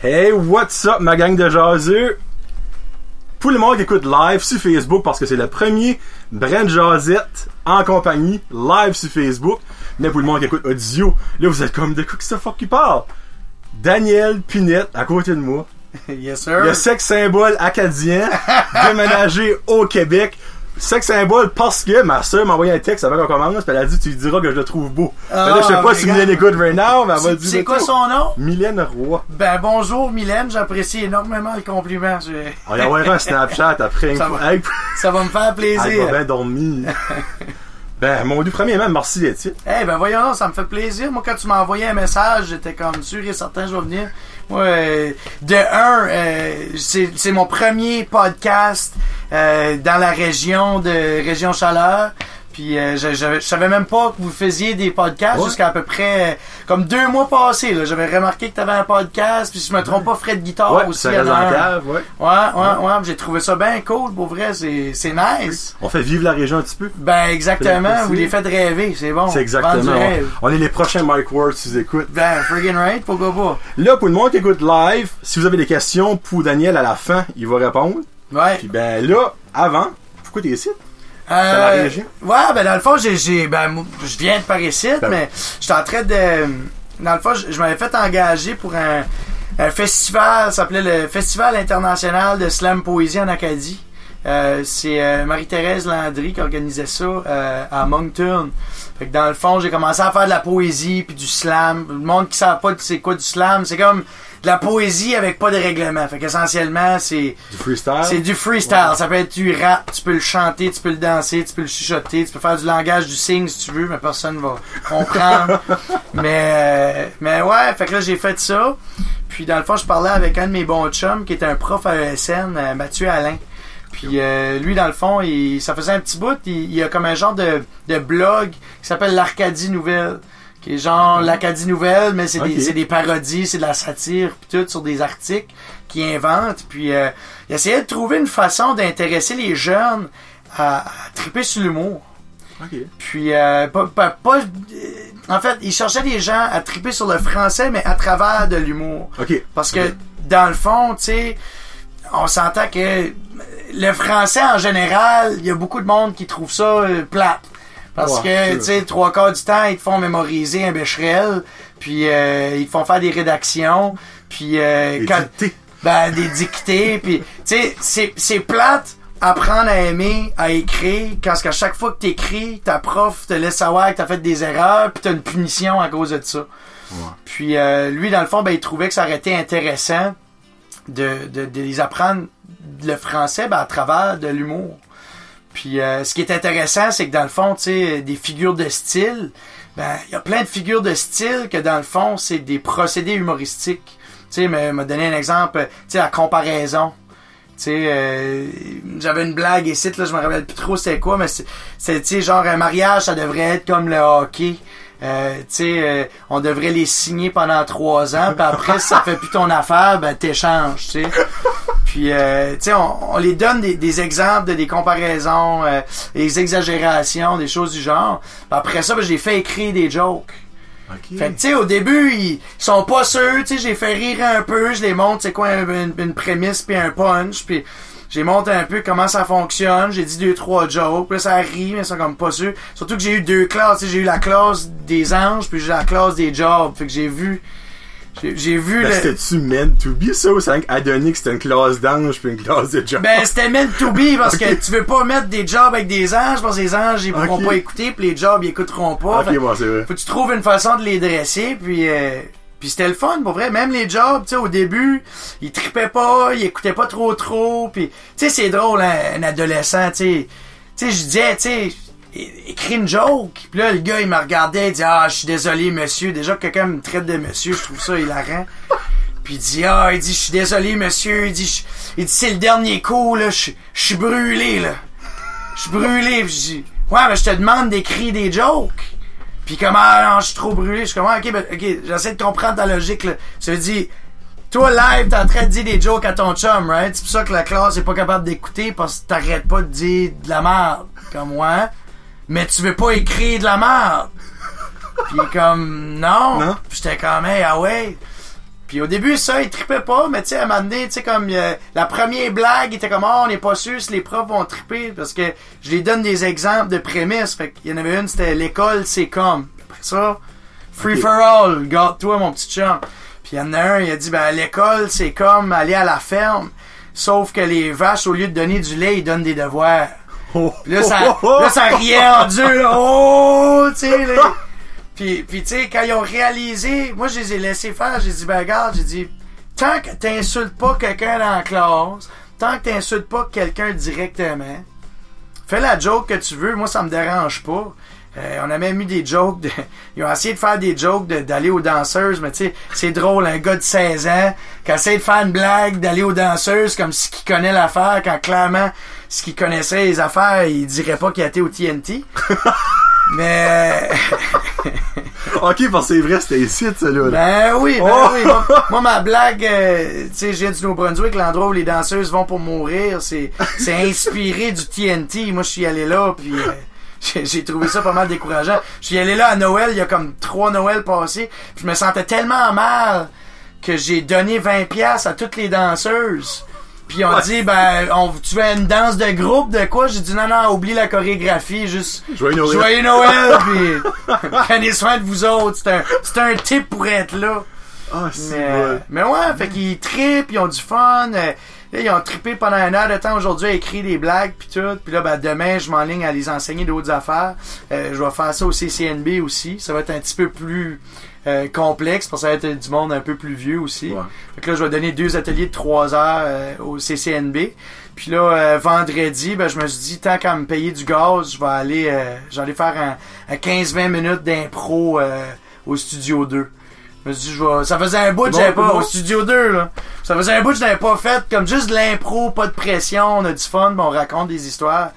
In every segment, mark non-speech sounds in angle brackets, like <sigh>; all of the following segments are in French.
Hey, what's up, ma gang de jaseux? Pour le monde qui écoute live sur Facebook, parce que c'est le premier Brand Jazette en compagnie, live sur Facebook. Mais pour le monde qui écoute audio, là, vous êtes comme de quoi que ce fuck qui parle? Daniel Pinette, à côté de moi. <laughs> yes, sir. Le sexe symbole acadien, <laughs> déménagé au Québec. Sexe symbole parce que ma soeur m'a envoyé un texte avant qu'on commence, elle a dit tu lui diras que je le trouve beau. Ah, là, je sais pas si. Mylène écoute right now, mais elle va dire C'est quoi son nom? Mylène Roy. Ben bonjour Mylène, j'apprécie énormément le compliment. Je- On y envoyera un Snapchat après. <laughs> Ça une fois. va. Hey, Ça va me faire <laughs> elle va plaisir. bien dormir. ben, mon dieu, premièrement, merci d'être. Eh ben voyons ça me fait plaisir. Moi, quand tu m'as envoyé un message, j'étais comme sûr et certain je vais venir. Moi, euh, de un, euh, c'est c'est mon premier podcast euh, dans la région de Région Chaleur. Puis euh, je, je, je savais même pas que vous faisiez des podcasts Ouais. jusqu'à à peu près euh, comme deux mois passés. là. J'avais remarqué que tu avais un podcast. Puis si je me trompe pas, Fred Guitare ouais, aussi. ça il y en reste a en un. cave, ouais. Ouais, ouais, ouais. J'ai trouvé ça bien cool. Pour vrai, c'est c'est nice. On fait vivre la région un petit peu. Ben exactement. Vous les faites rêver. C'est bon. C'est exactement. rêve. On est les prochains Mike Ward si vous écoutez. Ben, friggin' right, pourquoi pas? Là, pour le monde qui écoute live, si vous avez des questions pour Daniel à la fin, il va répondre. Ouais. Puis ben là, avant, pourquoi t'es ici? Euh? Ouais, ben dans le fond, j'ai, j'ai ben, je viens de par ici, Ben- mais j'étais en train de, dans le fond, je, je m'avais fait engager pour un, un festival, ça s'appelait le Festival international de slam poésie en Acadie. Euh, c'est euh, Marie-Thérèse Landry qui organisait ça euh, à Moncton. Fait que dans le fond, j'ai commencé à faire de la poésie puis du slam. Le monde qui savent pas c'est quoi du slam, c'est comme de la poésie avec pas de règlement. Fait qu'essentiellement, c'est Du freestyle? c'est du freestyle. Ça peut être du rap, tu peux le chanter, tu peux le danser, tu peux le chuchoter, tu peux faire du langage du signe si tu veux, mais personne va comprendre. <laughs> mais, euh, mais ouais, fait que là, j'ai fait ça. Puis dans le fond, je parlais avec un de mes bons chums qui était un prof à ESN, euh, Mathieu Alain. Puis euh, lui, dans le fond, il, ça faisait un petit bout, il, il a comme un genre de, de blog qui s'appelle l'Arcadie Nouvelle. Qui est genre l'Acadie Nouvelle, mais c'est Ok. des, c'est des parodies, c'est de la satire, puis tout, sur des articles qu'il invente. Puis euh, il essayait de trouver une façon d'intéresser les jeunes à, à triper sur l'humour. Puis, euh, pas, pas- pas- euh, en fait, il cherchait des gens à triper sur le français, mais à travers de l'humour. Parce que, dans le fond, tu sais, on s'entend que le français, en général, il y a beaucoup de monde qui trouve ça euh, plate. Parce que, tu sais, trois quarts du temps, ils te font mémoriser un bécherel, puis euh, ils te font faire des rédactions, puis euh, Et quand- dicté. ben, des dictées, <laughs> puis tu sais, c'est, plate apprendre à aimer, à écrire, quand à chaque fois que t'écris, ta prof te laisse savoir que t'as fait des erreurs, puis t'as une punition à cause de ça. Puis euh, lui, dans le fond, ben, il trouvait que ça aurait été intéressant de, de, de les apprendre le français ben, à travers de l'humour. Puis euh, ce qui est intéressant, c'est que dans le fond, tu sais, des figures de style, ben il y a plein de figures de style que dans le fond, c'est des procédés humoristiques. Tu sais, me donner un exemple, tu sais, la comparaison. Tu sais, euh, j'avais une blague ici, là, je me rappelle plus trop c'est quoi, mais c'est, c'est, tu sais, genre un mariage, ça devrait être comme le hockey. Euh, tu sais, euh, on devrait les signer pendant trois ans, puis après, si ça fait plus ton affaire, ben t'échanges, tu sais. Puis, euh, tu sais, on, on les donne des, des exemples de des comparaisons, euh, des exagérations, des choses du genre. Puis après ça, ben, j'ai fait écrire des jokes. Ok. Fait que, tu sais, au début, ils sont pas sûrs, tu sais, j'ai fait rire un peu, je les montre, c'est quoi, une, une prémisse puis un punch, puis j'ai montré un peu comment ça fonctionne, j'ai dit deux, trois jokes, puis là, ça rit, mais ils sont comme pas sûrs. Surtout que j'ai eu deux classes, tu sais, j'ai eu la classe des anges, puis j'ai eu la classe des jobs, fait que j'ai vu, j'ai vu Ben, le... c'était-tu meant to be ça ou c'est rien qu'Adonic c'était une classe d'ange puis une classe de job? Ben, c'était meant to be parce <laughs> que tu veux pas mettre des jobs avec des anges parce que les anges, ils pourront pas écouter puis les jobs, ils écouteront pas. ok, bon, c'est vrai. faut que tu trouves une façon de les dresser puis euh, puis c'était le fun pour vrai. Même les jobs tu sais au début ils tripaient pas ils écoutaient pas trop trop. Puis tu sais c'est drôle un adolescent tu sais. Tu sais je disais tu sais écris une joke. Puis là le gars il me regardait il dit ah je suis désolé monsieur déjà que quelqu'un me traite de monsieur je trouve ça hilarant. Puis il dit ah il dit je suis désolé monsieur il dit il dit c'est le dernier coup là. Je je suis brûlé là. Je suis brûlé puis je dis ouais mais je te demande d'écrire des jokes puis comment, ah, non, je suis trop brûlé. Je suis comme, ah, ok, ben, ok, j'essaie de comprendre ta logique, là. Ça veut dire, toi, live, t'es en train de dire des jokes à ton chum, right? C'est pour ça que la classe est pas capable d'écouter parce que t'arrêtes pas de dire de la merde, comme moi. Mais tu veux pas écrire de la merde. Puis comme, non. Non. J'étais comme, hey, ah ouais. Puis au début, ça, il trippait pas, mais tu sais, à un moment donné, tu sais, comme euh, la première blague, il était comme, oh, on n'est pas sûr si les profs vont tripper, parce que je les donne des exemples de prémices. Fait qu'il y en avait une, c'était l'école, c'est comme. Après ça, free for all, garde-toi, mon petit chum. Puis il y en a un, il a dit, ben, l'école, c'est comme aller à la ferme, sauf que les vaches, au lieu de donner du lait, ils donnent des devoirs. Oh, Puis là, ça, là, ça riait en Dieu, là. Oh, tu sais, là. <laughs> Puis, puis tu sais, quand ils ont réalisé, moi, je les ai laissés faire. J'ai dit, ben, regarde, j'ai dit, tant que t'insultes pas quelqu'un dans la classe, tant que t'insultes pas quelqu'un directement, fais la joke que tu veux. Moi, ça me dérange pas. Euh, on a même eu des jokes de, <laughs> ils ont essayé de faire des jokes de- d'aller aux danseuses, mais tu sais, c'est drôle, un gars de 16 ans qui essaie de faire une blague d'aller aux danseuses comme si qu'il connaît l'affaire, quand clairement, ce qu'il connaissait les affaires, il dirait pas qu'il a été au TNT. <laughs> mais, <laughs> Ok, parce que c'est vrai, c'était ici, ça, là. ben oui, ben Oh! oui. Moi, moi, ma blague, euh, tu sais, je viens du Nouveau-Brunswick, l'endroit où les danseuses vont pour mourir, c'est, c'est <laughs> inspiré du TNT. Moi, je suis allé là, puis euh, j'ai, j'ai trouvé ça pas mal décourageant. Je suis allé là à Noël, il y a comme trois Noëls passés, puis je me sentais tellement mal que j'ai donné 20 pièces à toutes les danseuses. Puis on dit, ben, on, tu veux une danse de groupe, de quoi? J'ai dit, non, non, oublie la chorégraphie, juste... Joyeux Noël. Joyeux Noël, puis prenez soin de vous autres. C'est un, c'est un tip pour être là. Ah, c'est Mais, vrai. mais ouais, fait qu'ils trippent, ils ont du fun. euh, là, ils ont trippé pendant une heure de temps aujourd'hui à écrire des blagues puis tout. Puis là, ben, demain, je m'enligne à les enseigner d'autres affaires. Euh, je vais faire ça au CCNB aussi. Ça va être un petit peu plus euh, complexe parce que ça va être du monde un peu plus vieux aussi. Ouais. Fait que là, je vais donner deux ateliers de trois heures euh, au CCNB. Puis là, euh, vendredi, ben, je me suis dit, tant qu'à me payer du gaz, je vais aller, euh, j'allais faire un, un 15-20 minutes d'impro au Studio 2. Je me suis dit, je vais- ça faisait un bout que Bon, j'avais pas, bon. au Studio 2, là. Ça faisait un bout que je n'avais pas fait, comme juste de l'impro, pas de pression, on a du fun, ben, on raconte des histoires.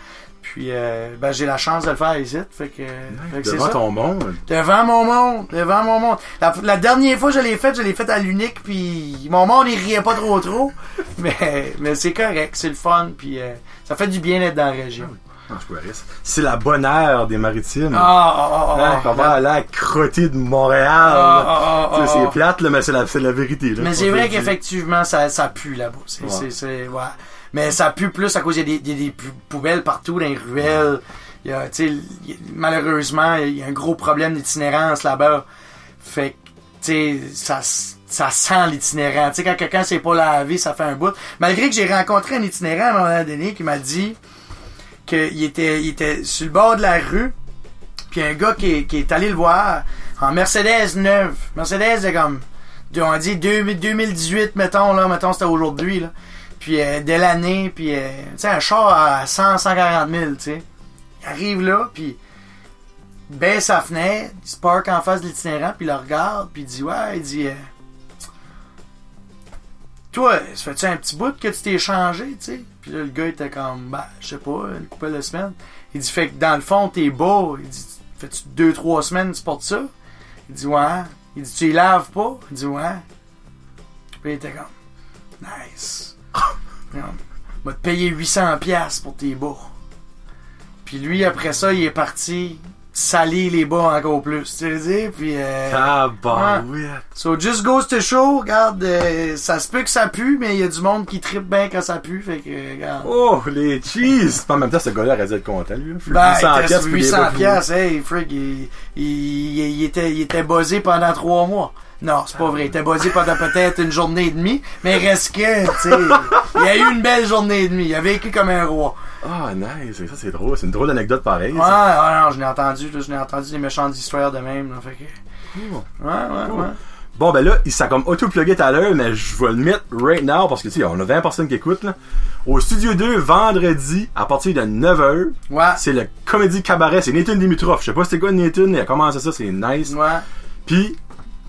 Puis, euh, ben, j'ai la chance de le faire ici, fait que, fait que Devant ça. ton monde. Devant mon monde, devant mon monde. La, la dernière fois que je l'ai fait, je l'ai fait à l'unique, puis mon monde il riait pas trop trop, <laughs> mais mais c'est correct, c'est le fun, puis euh, ça fait du bien d'être dans la région. Ah. C'est la bonne heure des maritimes. Ah ah ah Hein, ah. qu'on va aller à de Montréal. Ah, ah, ah, ah. c'est plate, là, mais c'est la, la vérité. Là, Mais On c'est vrai qu'effectivement ça ça pue là-bas. C'est Ouais. c'est c'est ouais. Mais ça pue plus à cause y a des, des poubelles partout dans les ruelles. Malheureusement il y a un gros problème d'itinérance là-bas. Fait que ça ça sent l'itinérant. Quand quelqu'un s'est pas lavé, ça fait un bout. Malgré que j'ai rencontré un itinérant à un moment donné qui m'a dit qu'il était sur le bord de la rue. Puis un gars qui, est- allé le voir en Mercedes neuve. Mercedes de comme on dit 2000 2018 mettons là, mettons c'était aujourd'hui là. Puis euh, dès l'année, puis euh, tu sais un char à 100 140 000, tu sais. Il arrive là, puis baisse sa fenêtre, il se parque en face de l'itinérant, puis il le regarde, puis il dit ouais, il dit euh, toi, ça fait-tu un petit bout que tu t'es changé, tu sais? Puis là, le gars était comme, bah, je sais pas, une couple de semaines. Il dit, fait que dans le fond, t'es bas. Il dit, fais-tu deux, trois semaines, tu portes ça? Il dit, ouais. Il dit, tu les laves pas? Il dit, ouais. Puis il était comme, nice. Te payer 800 pièces pour tes bas. Puis lui, après ça, il est parti salir les bas encore plus, tu sais, dire, puis... Euh, Tabarouette. So, just goes to show, regarde, euh, ça se peut que ça pue, mais il y a du monde qui tripe bien quand ça pue, fait que, euh, regarde. Oh, les cheese! En même temps, ce gars-là aurait dû être content, lui. Ben, 800 il était piastres sur pour les 800 bas piastres, hey, Frick, il, il, il, il était, il était buzzé pendant trois mois. Non, c'est pas vrai. Il était buzzé pendant peut-être une journée et demie, mais reste que, tu sais, il a eu une belle journée et demie. Il a vécu comme un roi. Ah, nice. Ça, c'est drôle. C'est une drôle d'anecdote pareille. Ouais, ça. ouais, non, je l'ai entendu, là, je l'ai entendu des méchantes histoires de même, là, fait que, ouais, ouais, ouais. Bon, ben là, il s'est comme auto-plugué tout à l'heure, mais je vais le mettre right now parce que, tu sais, on a 20 personnes qui écoutent, là. Au Studio 2, vendredi, à partir de 9h, Ouais, c'est le comédie cabaret. C'est Nathan Dimitrov. Je sais pas c'était quoi Nathan, il a commencé ça, c'est nice. ouais. Puis,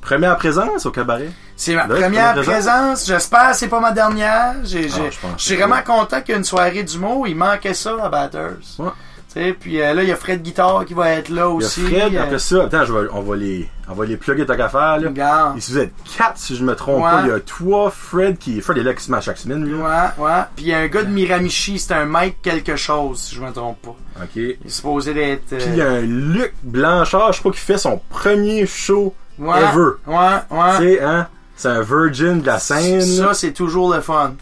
première présence au cabaret? C'est ma Là, première première présence? J'espère que c'est pas ma dernière. J'ai, j'ai- Ah, je suis vraiment content qu'il y ait une soirée d'humour. Il manquait ça à Batters. Ouais. Tu sais, puis euh, là, il y a Fred Guitare qui va être là Il y a aussi. Fred, euh, après ça, attends, je vais- on va les, on va les plugger tant qu'à faire, là. Regarde. Vous êtes quatre, si je me trompe Ouais. pas. Il y a toi, Fred, qui, Fred est là qui se met à chaque semaine, lui. Ouais, ouais. Puis il y a un gars de Miramichi, c'est un Mike quelque chose, si je me trompe pas. OK. Puis Il est supposé d'être. euh, il y a un Luc Blanchard, je crois, qui fait son premier show ouais, ever. Ouais, ouais. Tu sais, hein? c'est un virgin de la scène. Ça, c'est toujours le fun.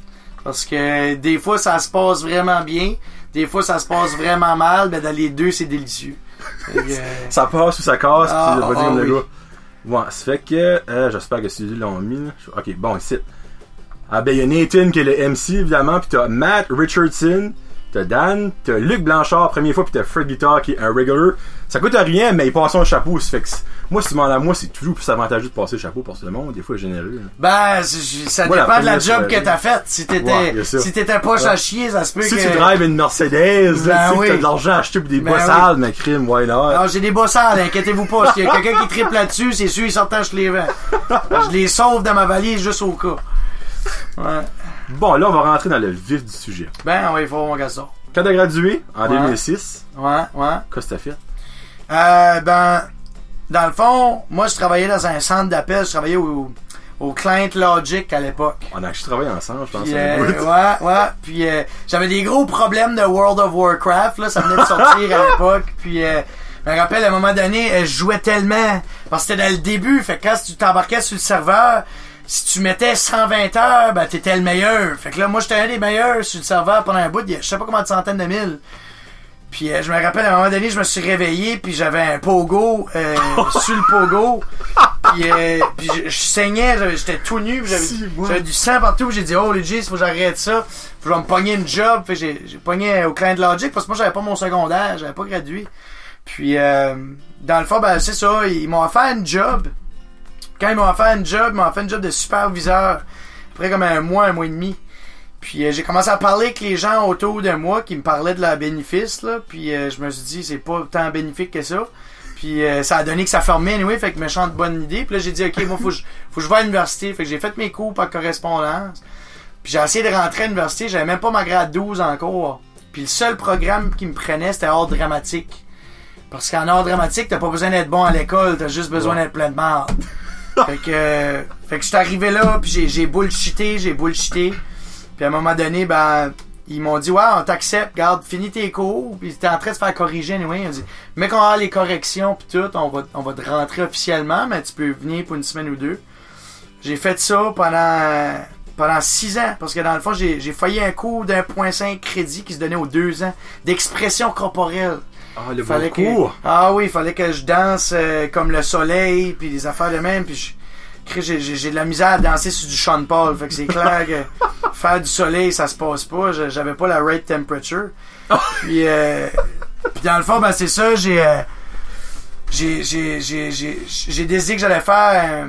Parce que des fois, ça se passe vraiment bien. Des fois, ça se passe vraiment mal. Ben, dans les deux, c'est délicieux. Que, euh, <laughs> Ça passe ou ça casse, Ah, pas ah, dire le oui. gars. Bon, ça fait que, euh, j'espère que celui-là l'ont mis. là. Ok, bon, ici. Ah ben, il y a Nathan qui est le MC, évidemment, pis t'as Matt Richardson, t'as Dan, t'as Luc Blanchard, première fois, pis t'as Fred Guitar qui est un regular. Ça coûte rien, mais il passe son chapeau, ça fait que moi, si tu demandes à moi, c'est toujours plus avantageux de passer le chapeau pour tout le monde, des fois, généreux. là. Ben, ça Moi, dépend de la job que t'as faite. Si t'étais, Ouais, si t'étais poche à Ouais. chier, ça se peut Si que... tu drives une Mercedes, Ben là, tu sais oui. que t'as de l'argent à acheter pour des Ben bois oui. mais crime, why not? Alors, j'ai des bossales, inquiétez-vous pas. S'il y a quelqu'un qui triple là-dessus, c'est sûr, ils sortent je les vends. Je les sauve dans ma valise juste au cas. Ouais. Bon, là, on va rentrer dans le vif du sujet. Ben, oui, il faut mon garçon. Quand t'as gradué, en Ouais. 2006, Ouais, ouais. qu'est-ce que t'as fait? Euh, ben, dans le fond, moi, je travaillais dans un centre d'appel. Je travaillais au, au Client Logic à l'époque. On a travaillé ensemble, je pense. Puis, euh, ouais, ouais. Puis euh, j'avais des gros problèmes de World of Warcraft. Là, ça venait de sortir à l'époque. <laughs> Puis euh, je me rappelle à un moment donné, euh, je jouais tellement parce que c'était dans le début. Fait que quand tu t'embarquais sur le serveur, si tu mettais 120 heures, ben t'étais le meilleur. Fait que là, moi j'étais un des meilleurs sur le serveur pendant un bout. Il y a, je sais pas combien de centaines de mille. Puis euh, je me rappelle à un moment donné, je me suis réveillé puis j'avais un pogo euh, <laughs> sur le pogo. Puis, euh, puis je, je saignais, j'étais tout nu, puis j'avais Si, du sang partout. J'ai dit oh legit, faut que j'arrête ça. Faut que je me pogner une job. Fait que j'ai j'ai pogné au client de Logic parce que moi j'avais pas mon secondaire, j'avais pas gradué. Puis euh, dans le fond, ben c'est ça, ils m'ont offert une job. Quand ils m'ont offert une job, ils m'ont offert une job de superviseur. Après comme un mois, un mois et demi. Puis euh, j'ai commencé à parler avec les gens autour de moi qui me parlaient de leurs bénéfices là. Puis euh, je me suis dit c'est pas tant bénéfique que ça. Puis euh, ça a donné que ça formait anyway, fait que méchante bonne idée. Puis là j'ai dit ok moi faut que je, faut que je vais à l'université. Fait que j'ai fait mes cours par correspondance. Puis j'ai essayé de rentrer à l'université, j'avais même pas ma grade 12 encore. Puis le seul programme qui me prenait c'était art dramatique. Parce qu'en art dramatique, t'as pas besoin d'être bon à l'école, t'as juste besoin d'être plein de marde. Fait que euh, fait que je suis arrivé là, puis j'ai j'ai bullshité, j'ai bullshité. Puis à un moment donné, ben ils m'ont dit ouais, on t'accepte, garde, finis tes cours, puis t'es en train de se faire corriger anyway. Ils ont dit mais qu'on a les corrections puis tout, on va on va te rentrer officiellement, mais tu peux venir pour une semaine ou deux. J'ai fait ça pendant pendant six ans, parce que dans le fond, j'ai j'ai failli un cours d'un point cinq crédit qui se donnait aux deux ans d'expression corporelle. Ah, le Fallait que, ah oui, il fallait que je danse euh, comme le soleil, puis des affaires de même, puis j'ai- j'ai j'ai de la misère à danser sur du Sean Paul, fait que c'est clair que <laughs> faire du soleil, ça se passe pas, Je- j'avais pas la right temperature. Puis, euh, puis dans le fond, ben c'est ça, j'ai euh, j'ai j'ai j'ai j'ai j'ai décidé que j'allais faire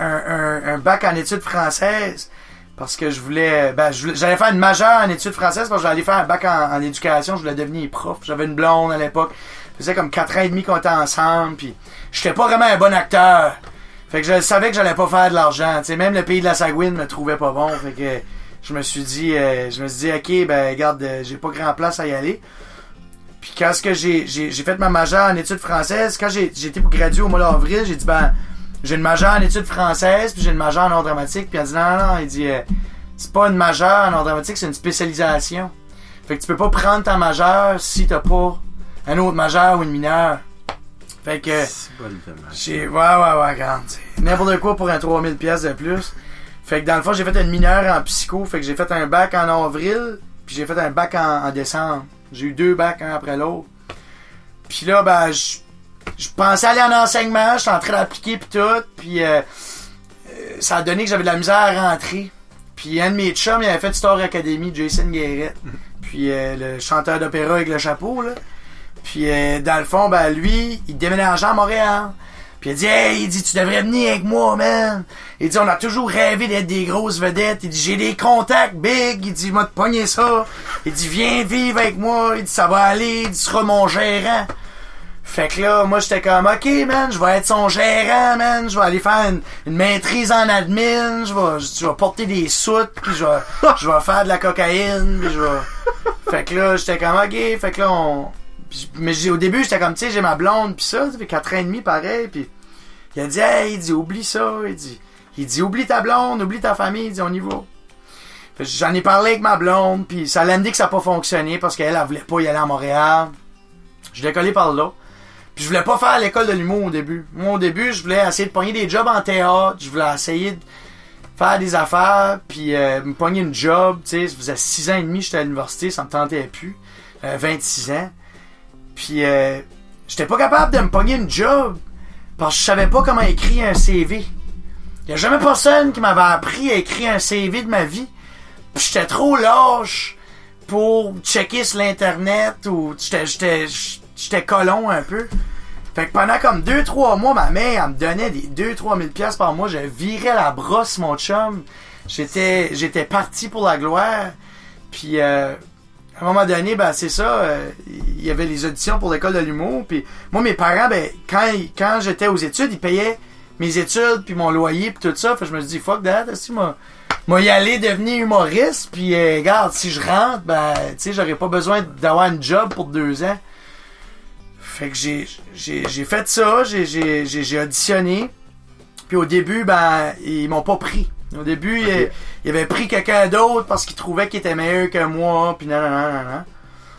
un, un bac en études françaises parce que je voulais ben j'allais faire une majeure en études françaises parce que j'allais faire un bac en, éducation. Je voulais devenir prof. J'avais une blonde à l'époque. Faisait comme quatre ans et demi qu'on était ensemble puis j'étais pas vraiment un bon acteur. Fait que je savais que j'allais pas faire de l'argent tu sais. Même le pays de la Sagouine me trouvait pas bon. Fait que je me suis dit euh, je me suis dit ok ben regarde euh, j'ai pas grand place à y aller. Puis quand ce que j'ai, j'ai, fait ma majeure en études françaises, quand j'ai, été pour graduer au mois d'avril, j'ai dit ben j'ai une majeure en études françaises, puis j'ai une majeure en art dramatique, puis elle dit non, non, non, il dit euh, c'est pas une majeure en art dramatique, c'est une spécialisation. Fait que tu peux pas prendre ta majeure si t'as pas un autre majeur ou une mineure. Fait que j'ai ouais ouais ouais regarde, n'importe quoi pour un 3000 pièces de plus. Fait que dans le fond, j'ai fait une mineure en psycho, fait que j'ai fait un bac en avril, puis j'ai fait un bac en, en décembre. J'ai eu deux bacs un après l'autre. Puis là ben je je pensais aller en enseignement, j'étais en train d'appliquer puis tout, puis euh, euh, ça a donné que j'avais de la misère à rentrer. Puis un de mes chums, il avait fait Star Academy, Jason Guéret. Puis euh, le chanteur d'opéra avec le chapeau, là. Puis euh, dans le fond, ben lui, il déménageait à Montréal. Puis il dit Hey, il dit tu devrais venir avec moi, man. Il dit on a toujours rêvé d'être des grosses vedettes. Il dit j'ai des contacts big. Il dit m'a te pogner ça. Il dit viens vivre avec moi. Il dit ça va aller. Il dit tu seras mon gérant. Fait que là, moi j'étais comme ok man, je vais être son gérant, man. Je vais aller faire une, maîtrise en admin. Je vais, porter des soutes, puis je vais, faire de la cocaïne, puis je vais. Fait que là, j'étais comme ok. Fait que là, on. mais au début, j'étais comme tu sais, j'ai ma blonde, puis ça, fait 4 ans et demi pareil, puis il a dit hey, il dit oublie ça, il dit, il dit oublie ta blonde, oublie ta famille, il dit on y va. J'en ai parlé avec ma blonde, puis ça l'a dit que ça n'a pas fonctionné parce qu'elle, elle voulait pas y aller à Montréal. Je l'ai collé par là. Puis je voulais pas faire l'école de l'humour au début. Moi, au début, je voulais essayer de pogner des jobs en théâtre. Je voulais essayer de faire des affaires, puis euh, me pogner une job. Tu sais, ça faisait 6 ans et demi j'étais à l'université, ça me tentait plus. Euh, 26 ans. Puis euh, j'étais pas capable de me pogner une job parce que je savais pas comment écrire un CV. Il y a jamais personne qui m'avait appris à écrire un CV de ma vie. Puis j'étais trop lâche pour checker sur l'internet ou j'étais j'étais colon un peu. Fait que pendant comme 2-3 mois, ma mère, elle me donnait des 2-3 000 piastres par mois. Je virais la brosse, mon chum. J'étais, j'étais parti pour la gloire. Puis, euh, à un moment donné, ben, c'est ça. euh, Il y avait les auditions pour l'école de l'humour. Puis, moi, mes parents, ben, quand, quand j'étais aux études, ils payaient mes études, puis mon loyer, puis tout ça. Fait que je me suis dit, fuck that, si moi, moi y aller devenir humoriste? Puis, euh, regarde, si je rentre, ben, tu sais, j'aurais pas besoin d'avoir un job pour deux ans. Fait que j'ai, j'ai, fait ça, j'ai, auditionné. Puis au début, ben, ils m'ont pas pris. Au début, Ok. ils, ils avaient pris quelqu'un d'autre parce qu'ils trouvaient qu'il était meilleur que moi, puis nan, nan, nan, nan, nan.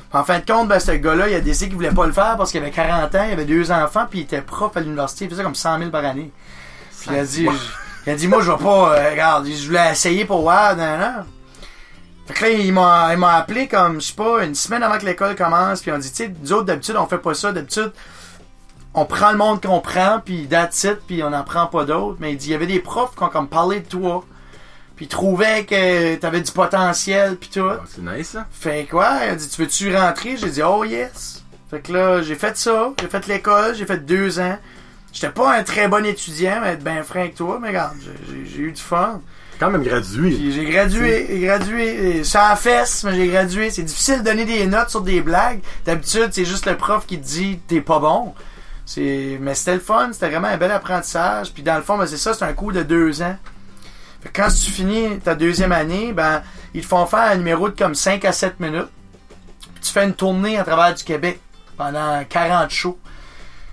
Puis En fin de compte, ben, ce gars-là, il a décidé qu'il voulait pas le faire parce qu'il avait 40 ans, il avait deux enfants, puis il était prof à l'université, il faisait comme 100 000 par année. Puis il a dit, il a dit, moi, je vais pas, euh, regarde, je voulais essayer pour voir, nan. Fait que là, il m'a, appelé comme, je sais pas, une semaine avant que l'école commence, puis on dit, tu sais, nous autres, d'habitude, on fait pas ça, d'habitude, on prend le monde qu'on prend, puis that's it, puis on n'en prend pas d'autres. Mais il dit, il y avait des profs qui ont comme parlé de toi, puis trouvaient que t'avais du potentiel, puis tout. Ah, c'est nice, ça. Fait quoi? Il a dit, tu veux-tu rentrer? J'ai dit, oh yes. Fait que là, j'ai fait ça. J'ai fait l'école. J'ai fait deux ans. J'étais pas un très bon étudiant, mais être bien franc avec toi, mais regarde, j'ai eu du fun. Quand même gradué. J'ai gradué, gradué. Sans fesse, mais j'ai gradué. C'est difficile de donner des notes sur des blagues. D'habitude, c'est juste le prof qui te dit, t'es pas bon. C'est, mais c'était le fun, c'était vraiment un bel apprentissage. Puis dans le fond, ben, c'est ça, c'est un cours de deux ans. Fait que quand tu finis ta deuxième année, ben, ils te font faire un numéro de comme 5 à 7 minutes. Puis tu fais une tournée à travers du Québec pendant 40 shows.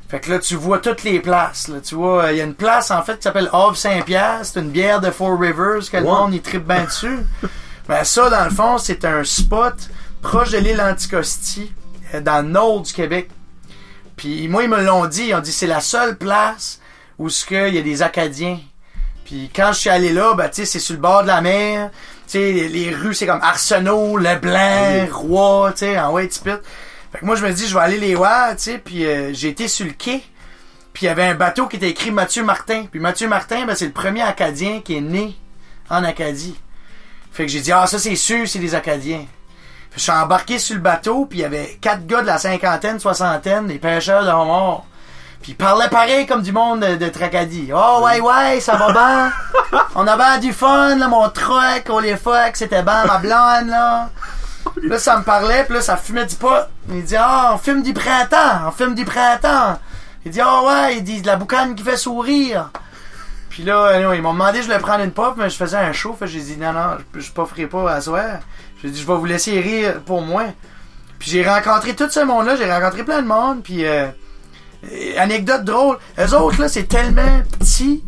Fait que là, tu vois toutes les places. Là. Tu vois, il y a une place, en fait, qui s'appelle Havre Saint-Pierre. C'est une bière de Four Rivers que le Ouais. monde, y tripe bien dessus. <laughs> Ben ça, dans le fond, c'est un spot proche de l'île Anticosti, euh, dans le nord du Québec. Puis moi, ils me l'ont dit. Ils ont dit c'est la seule place où ce que il y a des Acadiens. Puis quand je suis allé là, ben tu sais, c'est sur le bord de la mer. Tu sais, les, les rues, c'est comme Arsenault, Leblanc. Roi, tu sais, en peu. Fait que moi, je me dis, je vais aller les voir, tu sais. Puis euh, j'ai été sur le quai. Puis il y avait un bateau qui était écrit Mathieu Martin. Puis Mathieu Martin, ben, c'est le premier Acadien qui est né en Acadie. Fait que j'ai dit, ah, ça c'est sûr, c'est des Acadiens. Je suis embarqué sur le bateau, puis il y avait quatre gars de la cinquantaine, soixantaine, des pêcheurs de homards. Puis ils parlaient pareil comme du monde de, de Tracadie. Oh, ouais, ouais, ça va bien. <laughs> On a bien du fun, là, mon truck, on les fuck, c'était bien, ma blonde, là. Là, ça me parlait, puis là, ça fumait du pot. Il dit, ah, on fume du printemps, on fume du printemps. Il dit, ah ouais, il dit, de la boucane qui fait sourire. Puis là, ils m'ont demandé, je voulais prendre une puff, mais je faisais un show. J'ai dit, non, non, je, je pufferai pas à soir. J'ai dit, je vais vous laisser rire pour moi. Puis j'ai rencontré tout ce monde-là, j'ai rencontré plein de monde. Puis, euh, anecdote drôle, eux autres, là, c'est tellement petit.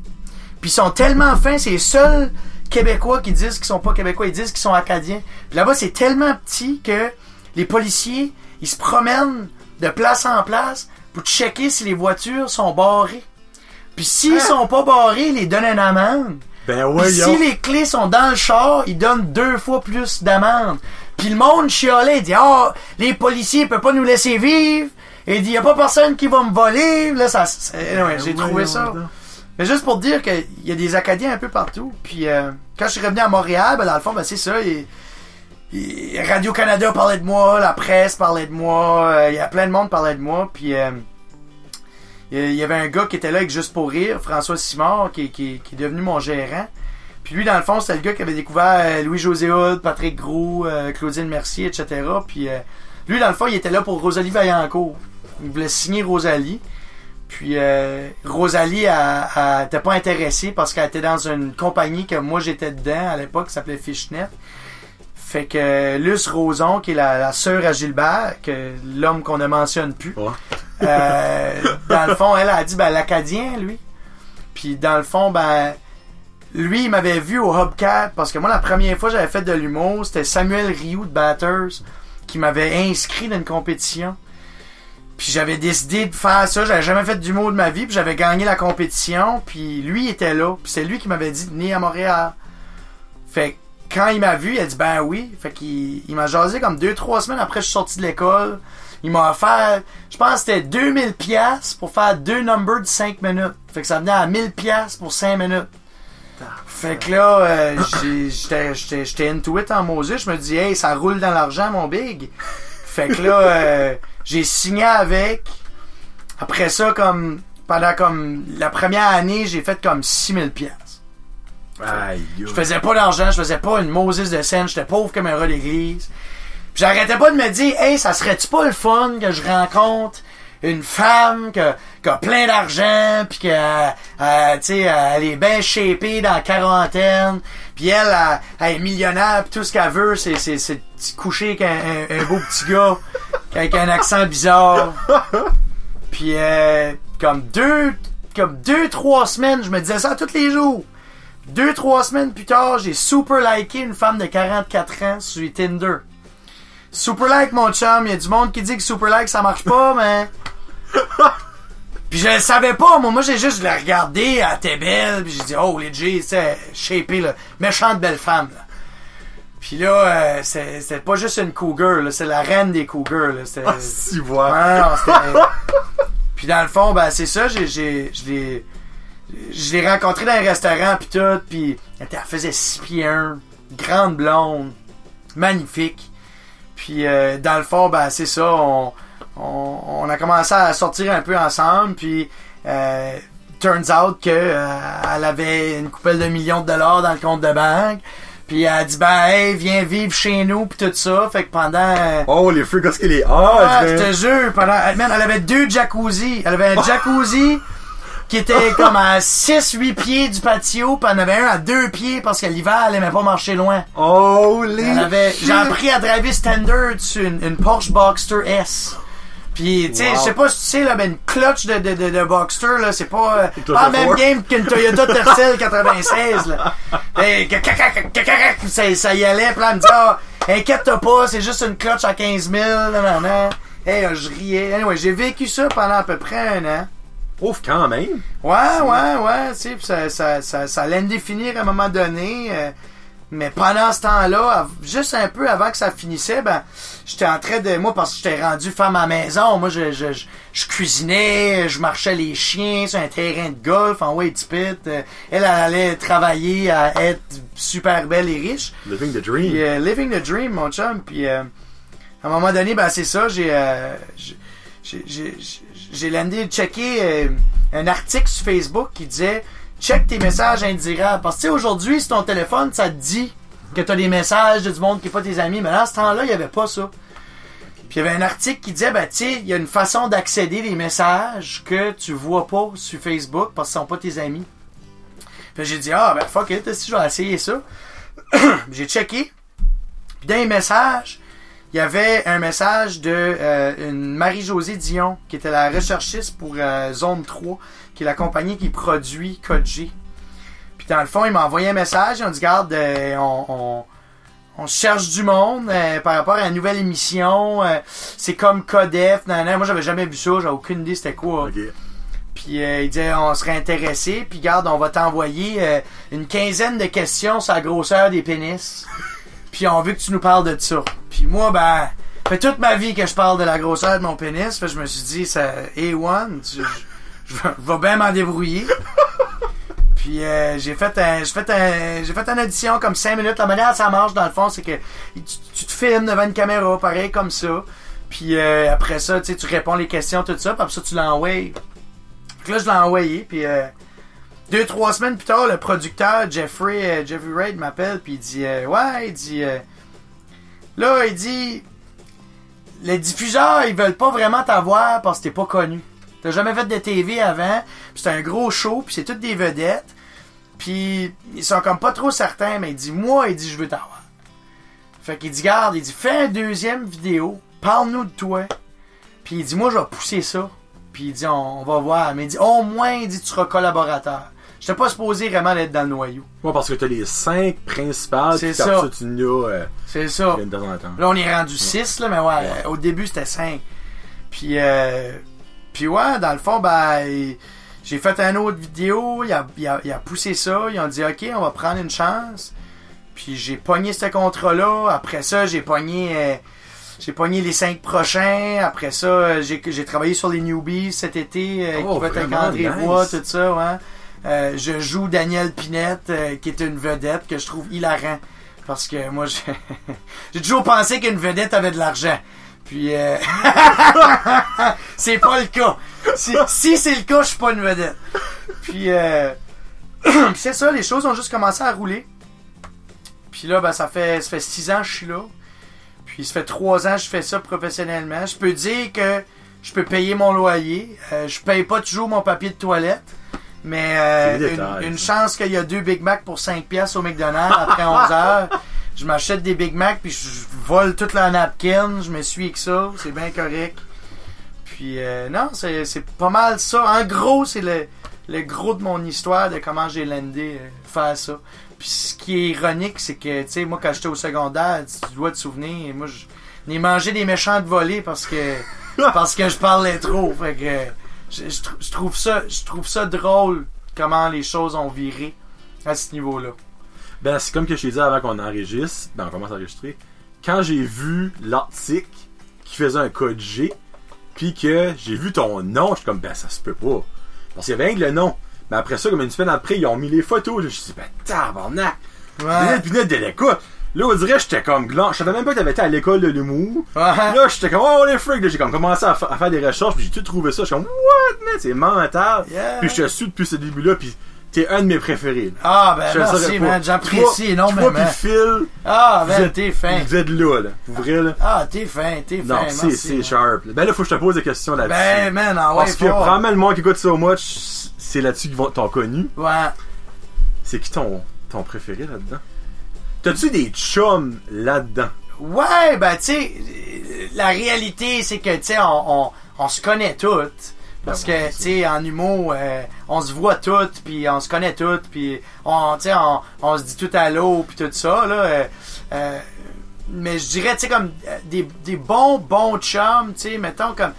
Puis ils sont tellement fins, c'est les seuls Québécois qui disent qu'ils sont pas Québécois, ils disent qu'ils sont Acadiens. Puis là-bas, c'est tellement petit que les policiers, ils se promènent de place en place pour checker si les voitures sont barrées. Puis s'ils Hein? sont pas barrés, ils les donnent une amende. Ben Puis ouais, si les clés sont dans le char, ils donnent deux fois plus d'amende. Puis le monde chialait, il dit Ah, les policiers peuvent pas nous laisser vivre. Et il dit y a pas personne qui va me voler. Là, ça, anyway, j'ai trouvé ça. Mais juste pour dire qu'il y a des Acadiens un peu partout. Puis euh, quand je suis revenu à Montréal, ben, dans le fond, ben, c'est ça. Radio-Canada parlait de moi, la presse parlait de moi, euh, il y a plein de monde parlait de moi. Puis euh, il y avait un gars qui était là avec Juste pour rire, François Simard, qui, est devenu mon gérant. Puis lui, dans le fond, c'était le gars qui avait découvert euh, Louis-José Hood, Patrick Gros, euh, Claudine Mercier, etc. Puis lui, dans le fond, il était là pour Rosalie Vaillancourt. Il voulait signer Rosalie. Puis euh, Rosalie elle- elle était pas intéressée parce qu'elle était dans une compagnie que moi j'étais dedans à l'époque qui s'appelait Fishnet. Fait que Luce Roson, qui est la, la sœur à Gilbert, que l'homme qu'on ne mentionne plus, euh, <laughs> dans le fond, elle a dit ben l'Acadien, lui. Puis dans le fond, ben lui, il m'avait vu au Hubcap parce que moi, la première fois que j'avais fait de l'humour, c'était Samuel Rioux de Batters qui m'avait inscrit dans une compétition. Puis j'avais décidé de faire ça, j'avais jamais fait d'humour de ma vie, puis j'avais gagné la compétition, puis lui était là, puis c'est lui qui m'avait dit de venir à Montréal. Fait que quand il m'a vu, il a dit ben oui, fait qu'il il m'a jasé comme deux trois semaines après je suis sorti de l'école. Il m'a offert, je pense que c'était 2000 pièces pour faire deux numbers de 5 minutes. Fait que ça venait à 1000 pièces pour 5 minutes. Fait que là, euh, j'étais into it en Moses. Je me dis, hey, ça roule dans l'argent, mon big. Fait que là, euh, j'ai signé avec. Après ça, comme pendant comme la première année, j'ai fait comme 6000 pièces. Je faisais pas d'argent, je faisais pas une Moses de scène, j'étais pauvre comme un rat d'église. J'arrêtais pas de me dire, hey, ça serait-tu pas le fun que je rencontre une femme qui a plein d'argent, puis que, euh, tu sais, elle est bien shapée dans la quarantaine, puis elle, elle, elle est millionnaire, puis tout ce qu'elle veut, c'est, c'est, c'est coucher avec un, un- un beau petit gars, avec un accent bizarre. <laughs> Puis euh, comme deux, comme deux, trois semaines, je me disais ça tous les jours. Deux, trois semaines plus tard, j'ai super liké une femme de 44 ans sur Tinder. Super like, mon chum. Il y a du monde qui dit que super like, ça marche pas, mais... <laughs> Puis je le savais pas, moi, moi j'ai juste la regardé, elle était belle, puis j'ai dit, oh, legit, c'est shapé, là, méchante belle femme, là. Puis là, euh, c'est- c'était pas juste une cougar, là, c'est la reine des cougars, là. Ah, si. Ouais, c'était- <laughs> Puis dans le fond, ben c'est ça, j'ai, j'ai, je l'ai, je l'ai rencontré dans un restaurant puis tout, puis elle faisait 6 pieds 1, grande blonde, magnifique. Puis euh, dans le fond, ben c'est ça, on, on, on a commencé à sortir un peu ensemble, puis euh, turns out que euh, elle avait une coupelle de millions de dollars dans le compte de banque. Puis elle a dit ben hey viens vivre chez nous puis tout ça. Fait que pendant euh, Oh, les feux, qu'est-ce qu'il est ah, hot, je te jure, pendant, man, elle avait deux jacuzzi. Elle avait un <laughs> jacuzzi qui était <laughs> comme à 6-8 pieds du patio, puis elle en avait un à 2 pieds parce que l'hiver, elle aimait pas marcher loin. Avait, shit. j'ai appris à driver standard sur une, une Porsche Boxster S. Puis, tu sais, Wow. je sais pas si tu sais, là, mais une clutch de, de, de, de Boxster, là, c'est pas, euh, pas même game qu'une Toyota Tercel <laughs> 96, là. Cac, ça, ça y allait, puis là, elle me dit, ah, inquiète-toi pas, c'est juste une clutch à 15 000, nan, nan, nan. Hey, euh, je riais. Anyway, j'ai vécu ça pendant à peu près un an. Ouf, quand même. Ouais, ouais, ouais, tu sais, ça, ça, ça, ça allait me définir à un moment donné. euh, mais pendant ce temps-là, juste un peu avant que ça finissait, ben, j'étais en train de, moi, parce que j'étais rendu femme à la maison, moi, je, je, je, je cuisinais, je marchais les chiens sur un terrain de golf en Wade Spit. euh, elle, elle allait travailler à être super belle et riche. Living the dream. Puis, euh, living the dream, mon chum. Puis euh, à un moment donné, ben c'est ça, j'ai euh, j'ai- j'ai- j'ai j'ai landé checké euh, un article sur Facebook qui disait check tes messages indirables. Parce que tu aujourd'hui, sur ton téléphone, ça te dit que t'as des messages de du monde qui n'est pas tes amis. Mais là, à ce temps-là, il n'y avait pas ça. Puis il y avait un article qui disait, ben, tu sais, il y a une façon d'accéder des messages que tu vois pas sur Facebook parce qu'ils sont pas tes amis. Puis j'ai dit, ah, ben, fuck it, si je vais essayer ça. <clears throat> j'ai checké. Puis dans les messages, il y avait un message de euh, une Marie-Josée Dion, qui était la recherchiste pour euh, Zone 3, qui est la compagnie qui produit Code G. Puis dans le fond, il m'a envoyé un message, ont dit, garde, euh, on, on, on cherche du monde par rapport à une nouvelle émission. c'est comme Codef. nan, nan. Moi, j'avais jamais vu ça, j'avais aucune idée c'était quoi. Ok. Puis euh, il disait on serait intéressé. Puis garde, on va t'envoyer euh, une quinzaine de questions sur la grosseur des pénis. <laughs> Puis on veut que tu nous parles de ça. Puis moi, ben, fait toute ma vie que je parle de la grosseur de mon pénis. Fait je me suis dit, ça, A1, je, je, vais- bien m'en débrouiller. Puis euh, j'ai fait un, j'ai fait un, j'ai fait une audition comme 5 minutes. La manière dont ça marche dans le fond, c'est que tu, tu te filmes devant une caméra, pareil comme ça. Puis euh, après ça, tu tu réponds les questions, tout ça. Puis après ça, tu l'envoies. Que là, je l'ai envoyé. Puis euh, deux, trois semaines plus tard, le producteur Jeffrey, euh, Jeffrey Reid m'appelle. Puis il dit, euh, ouais, il dit, euh, là, il dit, les diffuseurs, ils veulent pas vraiment t'avoir parce que t'es pas connu. T'as jamais fait de TV avant, puis c'est un gros show, puis c'est toutes des vedettes. Puis ils sont comme pas trop certains, mais il dit moi, il dit je veux t'avoir. Fait qu'il dit garde, il dit fais une deuxième vidéo, parle-nous de toi. Puis il dit moi je vais pousser ça. Puis il dit on, on va voir, mais il dit au moins il dit tu seras collaborateur. J'étais pas supposé vraiment d'être dans le noyau. Ouais, parce que t'as les cinq principales, C'est ça. ça, euh, C'est ça. Là, on est rendu 6, là, mais ouais, au début, c'était 5. Puis, euh, puis ouais, dans le fond, ben, j'ai fait une autre vidéo, il a, il, a, il a poussé ça, ils ont dit, OK, on va prendre une chance. Puis j'ai pogné ce contrat-là. Après ça, j'ai pogné... euh, j'ai pogné les cinq prochains. Après ça, euh, j'ai travaillé sur les newbies cet été, euh, Oh, qui va être nice. Roy, tout ça, ouais. Euh, je joue Daniel Pinette, euh, qui est une vedette que je trouve hilarant. Parce que moi, <laughs> j'ai toujours pensé qu'une vedette avait de l'argent. Puis, euh, <laughs> c'est pas le cas. Si, c'est le cas, je suis pas une vedette. Puis, euh, <clears throat> puis c'est ça, les choses ont juste commencé à rouler. Puis là, ben, ça fait, ça fait six ans que je suis là. Puis ça fait trois ans que je fais ça professionnellement. Je peux dire que je peux payer mon loyer. Euh, je paye pas toujours mon papier de toilette. Mais euh, une, détails, une ça. chance qu'il y a deux Big Mac pour 5 pièces au McDonald's après 11 heures. Je m'achète des Big Mac puis je vole toute la napkin. Je me suis avec ça. C'est bien correct. Puis euh, non, c'est c'est pas mal ça. En gros, c'est le, le gros de mon histoire de comment j'ai landé euh, faire ça. Puis ce qui est ironique, c'est que, tu sais, moi, quand j'étais au secondaire, tu dois te souvenir, moi, je n'ai mangé des méchants de volée parce que, <laughs> parce que je parlais trop. Fait que, je, je trou- je trouve ça, je trouve ça drôle comment les choses ont viré à ce niveau-là. Ben, c'est comme que je t'ai dit avant qu'on enregistre, ben, on commence à enregistrer. Quand j'ai vu l'article qui faisait un code G, puis que j'ai vu ton nom, je suis comme, ben, ça se peut pas. Parce qu'il y avait rien que le nom. Mais après ça, comme une semaine après, ils ont mis les photos. Je me suis dit, ben, tabarnak. Ouais. Daniel Pinette de l'écoute. Là, on dirait, j'étais comme gland. Je savais même pas que t'avais été à l'école de l'humour. Là, j'étais comme, oh, les freaks. J'ai comme commencé à, fa- à faire des recherches, puis j'ai tout trouvé ça. Je suis comme, what, man, c'est mental. Yeah. Puis je te suis depuis ce début-là, puis t'es un de mes préférés. là. Ah, ben, Je merci, man. J'apprécie Toi- Toi énormément. puis Phil, Ah, vous ben, t'es fin. vous êtes là, là. Pour vrai, là. Ah, t'es fin, t'es fin. Non, c'est, c'est sharp. là. Ben là, faut que je te pose des questions là-dessus. Ben, man, ah ouais, Parce que probablement le monde qui écoute so much, c'est là-dessus qu'ils vont- t'ont connu. Ouais. C'est qui ton, ton préféré là-dedans? T'as-tu des chums là-dedans? Ouais, ben, tu sais, la réalité, c'est que, tu sais, on, on, on se connaît toutes. Parce Ben que, tu sais, en humour, euh, on se voit toutes, puis on se connaît toutes, puis on, tu sais, on, on se dit tout à l'eau, puis tout ça, là. euh, euh, mais je dirais, tu sais, comme des, des bons, bons chums, tu sais, mettons comme...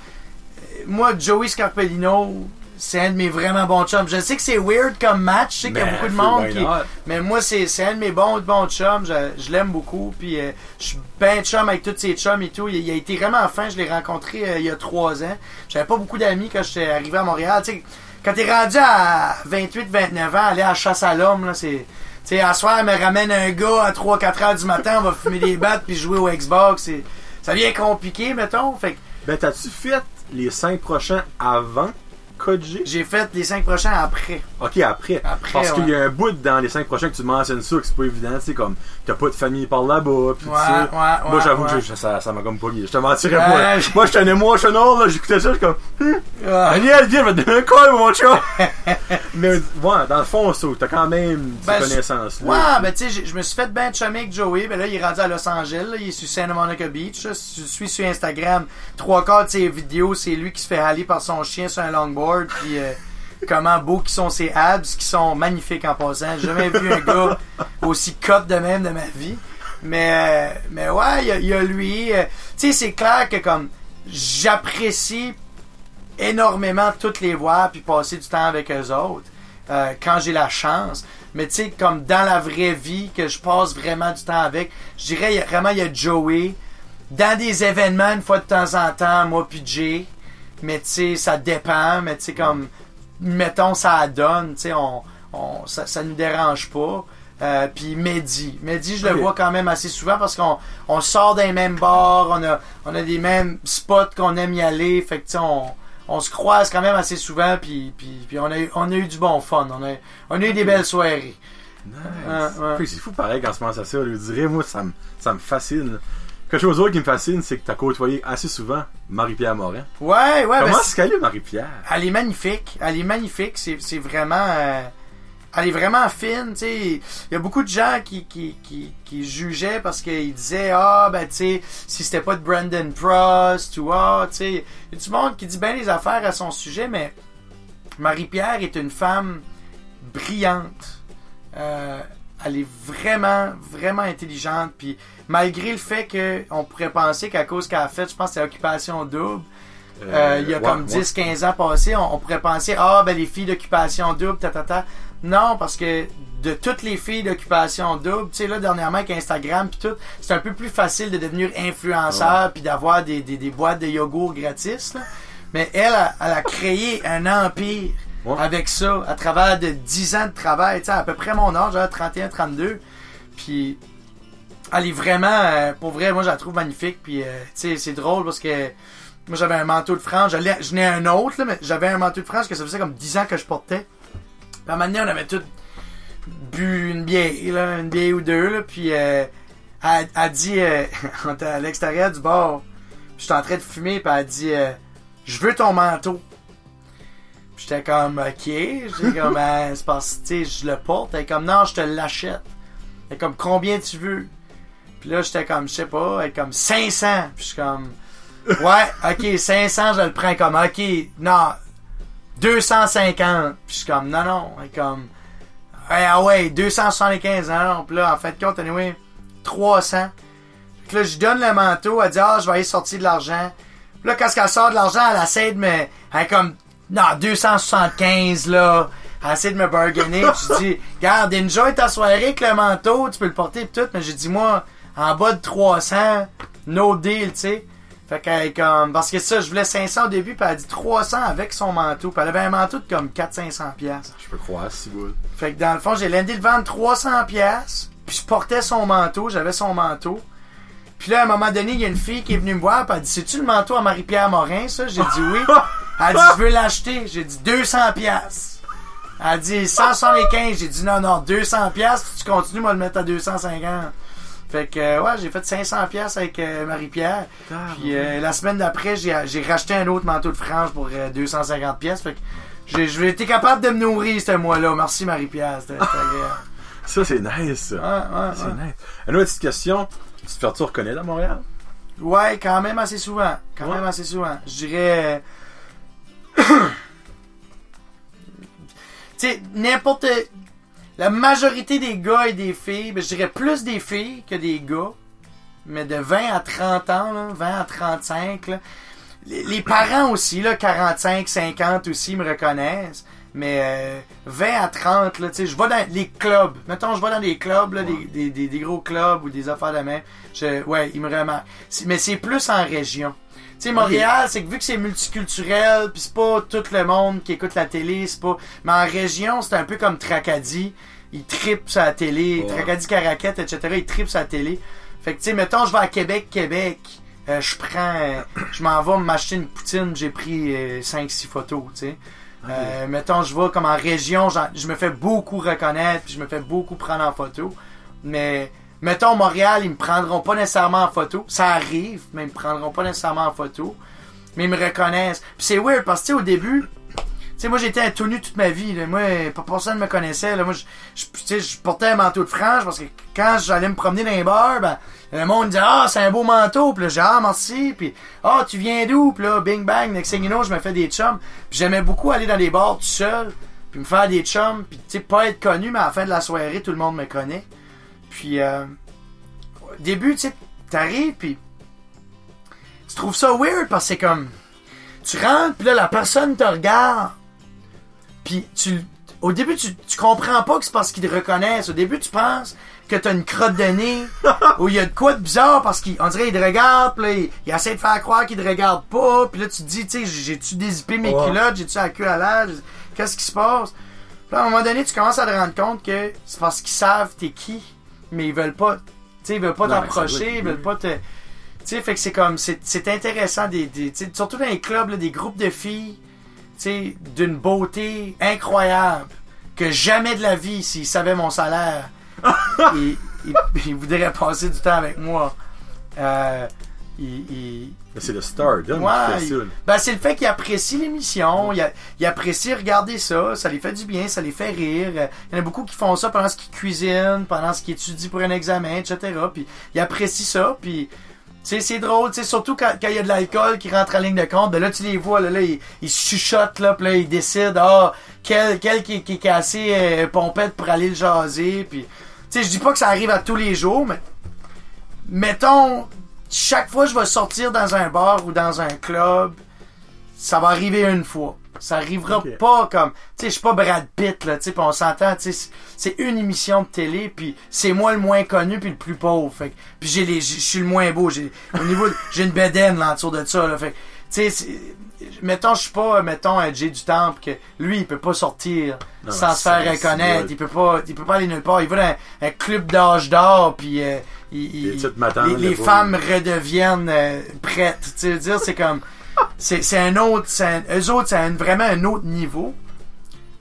Moi, Joey Scarpellino, c'est un de mes vraiment bons chums. Je sais que c'est weird comme match, je sais qu'il y a beaucoup de monde qui... Mais moi, c'est c'est un de mes bons, bons chums. Je, je l'aime beaucoup. Puis euh, je suis ben chum avec tous ses chums et tout. Il, il a été vraiment fin. Je l'ai rencontré euh, il y a trois ans. J'avais pas beaucoup d'amis quand j'étais arrivé à Montréal. Tu sais, quand t'es rendu à 28-29 ans, aller à la chasse à l'homme, là, c'est... Tu sais, à soir, elle me ramène un gars à 3-4 heures du matin, on va fumer des battes puis jouer au Xbox. C'est- Ça devient compliqué, mettons. Fait que Ben, t'as-tu fait les cinq prochains avant? Code G? j'ai fait les cinq prochains après. Ok, après. Après, Parce qu'il y a un bout dans les cinq prochains que tu mentionnes ça, que c'est pas évident, tu sais, comme, t'as pas de famille par là-bas, pis Ouais, ouais, Moi, j'avoue que je- ça, ça m'a comme pas. Je te mentirais pas. je- Moi, j'étais un emotional, là, j'écoutais ça, je suis comme, hum. Daniel, viens, je vais te donner un call, mon chat. <laughs> Mais, ouais, dans le fond, ça, t'as quand même ces Ben, je- connaissances, Ouais, là. ben tu sais, je me suis fait ben chummer avec Joey. Ben là, il est rendu à Los Angeles. là, il est sur Santa Monica Beach. là. Si tu le suis sur Instagram, trois quarts de ses vidéos, c'est lui qui se fait haler par son chien sur un longboard. Puis euh, comment beaux qui sont ses abs, qui sont magnifiques en passant. J'ai jamais vu un gars aussi cut de même de ma vie. Mais, euh, mais ouais, il y a- lui. euh, tu sais, c'est clair que comme j'apprécie énormément toutes les voir puis passer du temps avec eux autres quand j'ai la chance. Mais tu sais, comme dans la vraie vie, que je passe vraiment du temps avec, je dirais vraiment il y a Joey. Dans des événements, une fois de temps en temps, moi puis Jay. Mais tu sais, ça dépend. Mais tu sais, comme, mettons, ça donne. Tu sais, on, on, ça, ça nous dérange pas. Euh, puis Mehdi. Mehdi, je le vois quand même assez souvent parce qu'on on sort des mêmes bars, on a, on a des mêmes spots qu'on aime y aller. Fait que tu sais, on, on se croise quand même assez souvent. Puis, puis, puis on, a, eu- on a eu du bon fun. On a, on a eu des belles soirées. Nice. Ouais. C'est fou pareil quand on se pense à ça. Je dirais, moi, ça me, ça me fascine. Quelque chose d'autre qui me fascine, c'est que t'as côtoyé assez souvent Marie-Pierre Morin. Ouais, ouais. ben, Comment c'est- est-ce qu'elle est, Marie-Pierre? Elle est magnifique. Elle est magnifique. C'est, c'est vraiment. euh, elle est vraiment fine. tu sais. Il y a beaucoup de gens qui, qui, qui, qui jugeaient parce qu'ils disaient Ah, ben, tu sais, si c'était pas de Brandon Prost ou Ah, tu sais. Il y a du monde qui dit bien les affaires à son sujet, mais Marie-Pierre est une femme brillante. Euh, elle est vraiment, vraiment intelligente. Puis malgré le fait qu'on pourrait penser qu'à cause qu'elle a fait, je pense que c'est Occupation Double, euh, il y a ouais, comme ouais. 10-15 ans passés, on, on pourrait penser, ah, ben les filles d'occupation double, ta, ta, ta. Non, parce que de toutes les filles d'occupation double, tu sais, là, dernièrement, avec Instagram puis tout, c'est un peu plus facile de devenir influenceur puis d'avoir des, des, des boîtes de yogourt gratis, là. Mais elle, elle a créé un empire Avec ça, à travers de 10 ans de travail, à peu près mon âge, 31-32. Puis, elle est vraiment, euh, pour vrai, moi, je la trouve magnifique. Puis, euh, c'est drôle parce que moi, j'avais un manteau de France. Je n'ai un autre, là, mais j'avais un manteau de France que ça faisait comme 10 ans que je portais. Puis, à un moment donné, on avait tous bu une bière, une bière ou deux. Puis, euh, elle, elle dit, euh, <laughs> à l'extérieur du bar. J'étais en train de fumer, puis elle dit, je veux ton manteau. J'étais comme, ok. J'étais comme, Ben, <laughs> c'est parce que, je le porte. Elle est comme, non, je te l'achète. Elle est comme, combien tu veux? Puis là, j'étais comme, je sais pas, elle est comme 500. Puis je suis comme, ouais, ok, <laughs> 500, je le prends comme, ok, non, 250. Puis je suis comme, non, non, elle est comme, Ouais, ah ouais, 275 ans. Puis là, en fait, compte, anyway, 300. Puis là, je lui donne le manteau. Elle dit, ah, je vais aller sortir de l'argent. Puis là, quand elle sort de l'argent, elle essaie de me. Elle est comme, non, 275, là. Elle essaie de me bargainer. <laughs> Je dis, garde, enjoy ta soirée avec le manteau. Tu peux le porter pis tout. Mais j'ai dit, moi, en bas de 300, no deal, tu sais. Fait est comme. Parce que ça, je voulais 500 au début. Puis elle a dit 300 avec son manteau. Puis elle avait un manteau de comme 400-500 piastres. Je peux croire, si vous. Fait que dans le fond, j'ai l'indé le vendre 300 pièces, puis je portais son manteau, j'avais son manteau. Puis là, à un moment donné, il y a une fille qui est venue me voir, puis elle dit C'est-tu le manteau à Marie-Pierre Morin, ça J'ai dit oui. <laughs> Elle dit Je veux l'acheter. J'ai dit 200 pièces. Elle dit 175. J'ai dit non, non, 200 pièces, tu continues, moi, le mettre à 250. Fait que, euh, ouais, j'ai fait 500 pièces avec euh, Marie-Pierre. Puis euh, la semaine d'après, j'ai racheté un autre manteau de frange pour euh, 250 pièces. Fait que j'ai été capable de me nourrir ce mois-là. Merci Marie-Pierre. <laughs> Ça, c'est nice, ça. Ouais, ouais, C'est ouais. nice. Une autre petite question. Tu te fais-tu reconnaître à Montréal? Ouais, quand même assez souvent. Quand même assez souvent. Je dirais. Euh, <coughs> tu sais, n'importe. La majorité des gars et des filles, ben, je dirais plus des filles que des gars, mais de 20 à 30 ans, là, 20 à 35, là. Les, les parents aussi, là, 45, 50 aussi me reconnaissent. Mais euh, 20 à 30, là, tu sais, je vais dans les clubs. Mettons, je vais dans des clubs, là, des, des, des, des gros clubs ou des affaires de même. Je, ouais, ils me remarquent. Mais c'est plus en région. Tu sais, Montréal, c'est que vu que c'est multiculturel, puis c'est pas tout le monde qui écoute la télé, c'est pas... Mais en région, c'est un peu comme Tracadie. Ils tripent la télé. Ouais. Tracadie, Caraquette, etc. Ils tripent la télé. Fait que, tu sais, mettons, je vais à Québec, Québec. euh, je prends... euh, je m'en vais m'acheter une poutine. J'ai pris 5-6 photos, tu sais. Euh, mettons, je vais comme en région, je me fais beaucoup reconnaître, puis je me fais beaucoup prendre en photo. Mais, mettons, Montréal, ils me prendront pas nécessairement en photo. Ça arrive, mais ils me prendront pas nécessairement en photo. Mais ils me reconnaissent. Puis c'est weird, parce que, au début, tu sais, moi, j'étais un tout nu toute ma vie. Là. Moi, pas personne me connaissait. Là. Moi, je, je portais un manteau de frange parce que quand j'allais me promener dans les bars, ben, le monde disait « Ah, c'est un beau manteau. » Puis là, j'ai « Ah, merci. » Puis « Ah, tu viens d'où? » Puis là, bing bang, next thing you know, je me fais des chums. Puis j'aimais beaucoup aller dans les bars tout seul, puis me faire des chums, puis tu sais, pas être connu, mais à la fin de la soirée, tout le monde me connaît. Puis, euh, au début, tu sais, t'arrives, puis tu trouves ça weird parce que c'est comme tu rentres puis là la personne te regarde puis tu au début tu, tu comprends pas que c'est parce qu'ils te reconnaissent. Au début tu penses que t'as une crotte de nez <laughs> ou il y a de quoi de bizarre parce qu'on dirait qu'ils te regardent puis là ils, ils essaient de faire croire qu'ils te regardent pas puis là tu te dis tu sais j'ai-tu dézippé mes Ouais. culottes j'ai-tu la queue à l'air qu'est-ce qui se passe? Puis là, à un moment donné tu commences à te rendre compte que c'est parce qu'ils savent t'es qui mais ils veulent pas tu ils veulent pas t'approcher ils veulent pas te tu sais, fait que c'est comme, c'est intéressant, des, surtout dans les clubs, là, des groupes de filles, tu sais, d'une beauté incroyable, que jamais de la vie, s'ils savaient mon salaire, <laughs> ils, ils, ils voudraient passer du temps avec moi. Euh, ils- c'est le stardom Ouais, qui fait ça. ben, c'est le fait qu'ils apprécient l'émission, ils, apprécient regarder ça, ça les fait du bien, ça les fait rire. Il y en a beaucoup qui font ça pendant ce qu'ils cuisinent, pendant ce qu'ils étudient pour un examen, etc. Puis ils apprécient ça, puis c'est drôle, tu sais, surtout quand il y a de l'alcool qui rentre en ligne de compte, ben là, tu les vois, là, là ils, chuchotent, là, puis là, ils décident, ah, quel, quel qui, est assez euh, pompette pour aller le jaser, puis, tu sais, je dis pas que ça arrive à tous les jours, mais, mettons, chaque fois que je vais sortir dans un bar ou dans un club, ça va arriver une fois. Ça arrivera pas comme, tu sais, je suis pas Brad Pitt, là, tu sais, on s'entend, tu sais, c'est- une émission de télé, puis c'est moi le moins connu puis le plus pauvre, fait puis j'ai les, je suis le moins beau, j'ai, au niveau, de- j'ai une bedaine, là, autour de ça, là, fait tu sais, mettons, je suis pas, mettons, un Jay du Temple, que lui, il peut pas sortir Non, sans se faire reconnaître, il peut pas, il peut pas aller nulle part, il va dans un, un club d'âge d'or, puis euh, il- il- Les femmes redeviennent euh, prêtes. Tu sais, dire, c'est comme. C'est, c'est un autre. C'est un- eux autres, c'est un- vraiment un autre niveau.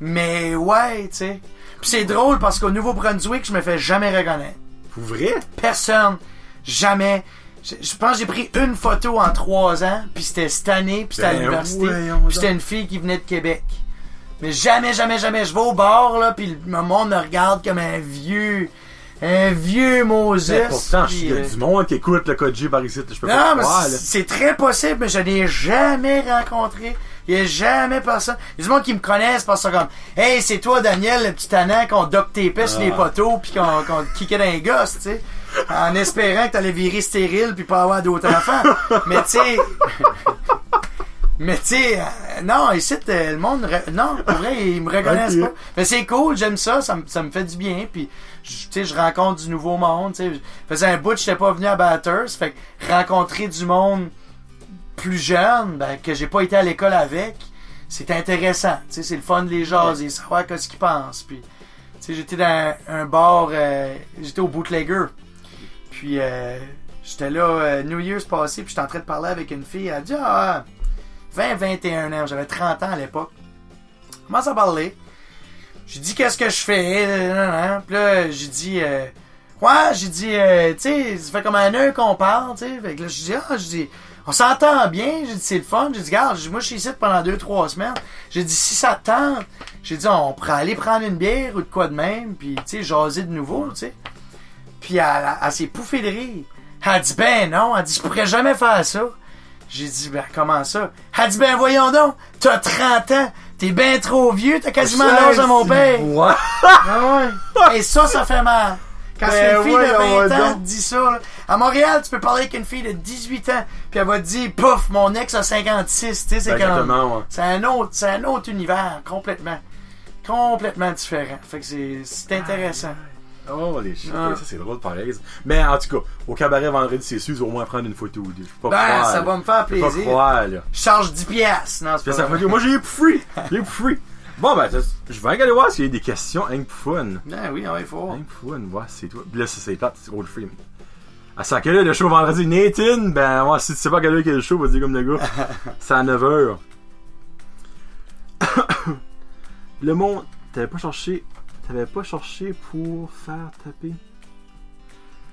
Mais ouais, tu sais. Puis c'est drôle parce qu'au Nouveau-Brunswick, je me fais jamais reconnaître. Pour vrai? Personne. Jamais. Je, je pense que j'ai pris une photo en trois ans, puis c'était cette année, puis c'était à Ben, l'université. voyons Puis c'était donc. une fille qui venait de Québec. Mais jamais, jamais, jamais. Je vais au bar, là, puis le monde me regarde comme un vieux. Un vieux Moses. Mais pourtant, puis, il y a euh, du monde qui écoute le code J par ici. Je peux non, mais croire, c'est- là. c'est très possible, mais je n'ai jamais rencontré. Il n'y a jamais personne. Il y a du monde qui me connaissent parce que comme Hey, c'est toi, Daniel, le petit tannant qu'on duct tapait sur les Ah. poteaux puis qu'on qu'on te kickait dans les gosses, tu sais. En espérant que t'allais virer stérile puis pas avoir d'autres enfants. mais tu sais. <laughs> Mais tu sais, euh, non, ici, euh, le monde, re- non, pour vrai, ils me reconnaissent pas. Mais c'est cool, j'aime ça, ça me, ça me fait du bien, puis je- tu sais, je rencontre du nouveau monde, tu sais. Je faisais un bout, j'étais pas venu à Batters, fait que rencontrer du monde plus jeune, ben, que j'ai pas été à l'école avec, c'est intéressant, tu sais, c'est le fun de les jaser, savoir qu'est-ce qu'ils pensent, puis tu sais, j'étais dans un bar, euh, j'étais au Bootlegger, puis euh, j'étais là euh, New Year's passé, puis j'étais en train de parler avec une fille, elle dit « Ah, 20, 21 ans, j'avais 30 ans à l'époque. Commence à parler. J'ai dit qu'est-ce que je fais? Puis là, j'ai dit euh, j'ai dit euh, tu sais, ça fait comme un heure qu'on parle, tu sais. Là, j'ai dit Ah, on s'entend bien, j'ai dit c'est le fun. J'ai dit, dit, moi je suis ici pendant deux, trois semaines. J'ai dit si ça te tente, j'ai dit on pourrait aller prendre une bière ou de quoi de même, puis tu sais, jaser de nouveau, tu sais. Puis elle, elle, elle s'est pouffée de rire. Elle a dit ben non, elle a dit je pourrais jamais faire ça. J'ai dit ben comment ça? Elle a dit ben voyons donc, t'as 30 ans, t'es ben trop vieux, t'as quasiment l'âge de mon père. Ouais. <laughs> Ah ouais. Et ça, ça fait mal. Quand Ben c'est une fille de voyons 20 ans te dit ça, là. à Montréal, tu peux parler avec une fille de 18 ans, puis elle va te dire, pouf, mon ex a 56, tu sais, c'est comme... exactement, ouais. C'est un autre, c'est un autre univers, complètement. Complètement différent. Fait que c'est, c'est intéressant. Oh, les shit, Ah. ça c'est drôle pareil. Mais en tout cas, au cabaret vendredi, c'est sûr, ils vont au moins prendre une photo ou deux. Je peux pas Ben, croire. ça là. va me faire Je peux pas plaisir. croire, là. Je charge 10 piastres. Non, c'est pas ça vrai. Moi, j'ai eu pour free. <laughs> J'ai eu pour free. Bon, ben, je vais aller voir s'il y a des questions. Hein, pour fun. Ben oui, ouais, il faut. Hein, pour fun. Ouais, c'est toi. Puis là, ça, c'est plate, c'est old free. À 5 heures, le show vendredi. Nathan, ben, ouais, si tu sais pas quelle heure qu'il y a le show, vas-y comme le gars. <laughs> c'est à 9h. <coughs> le monde, t'avais pas cherché. T'avais pas cherché pour faire taper?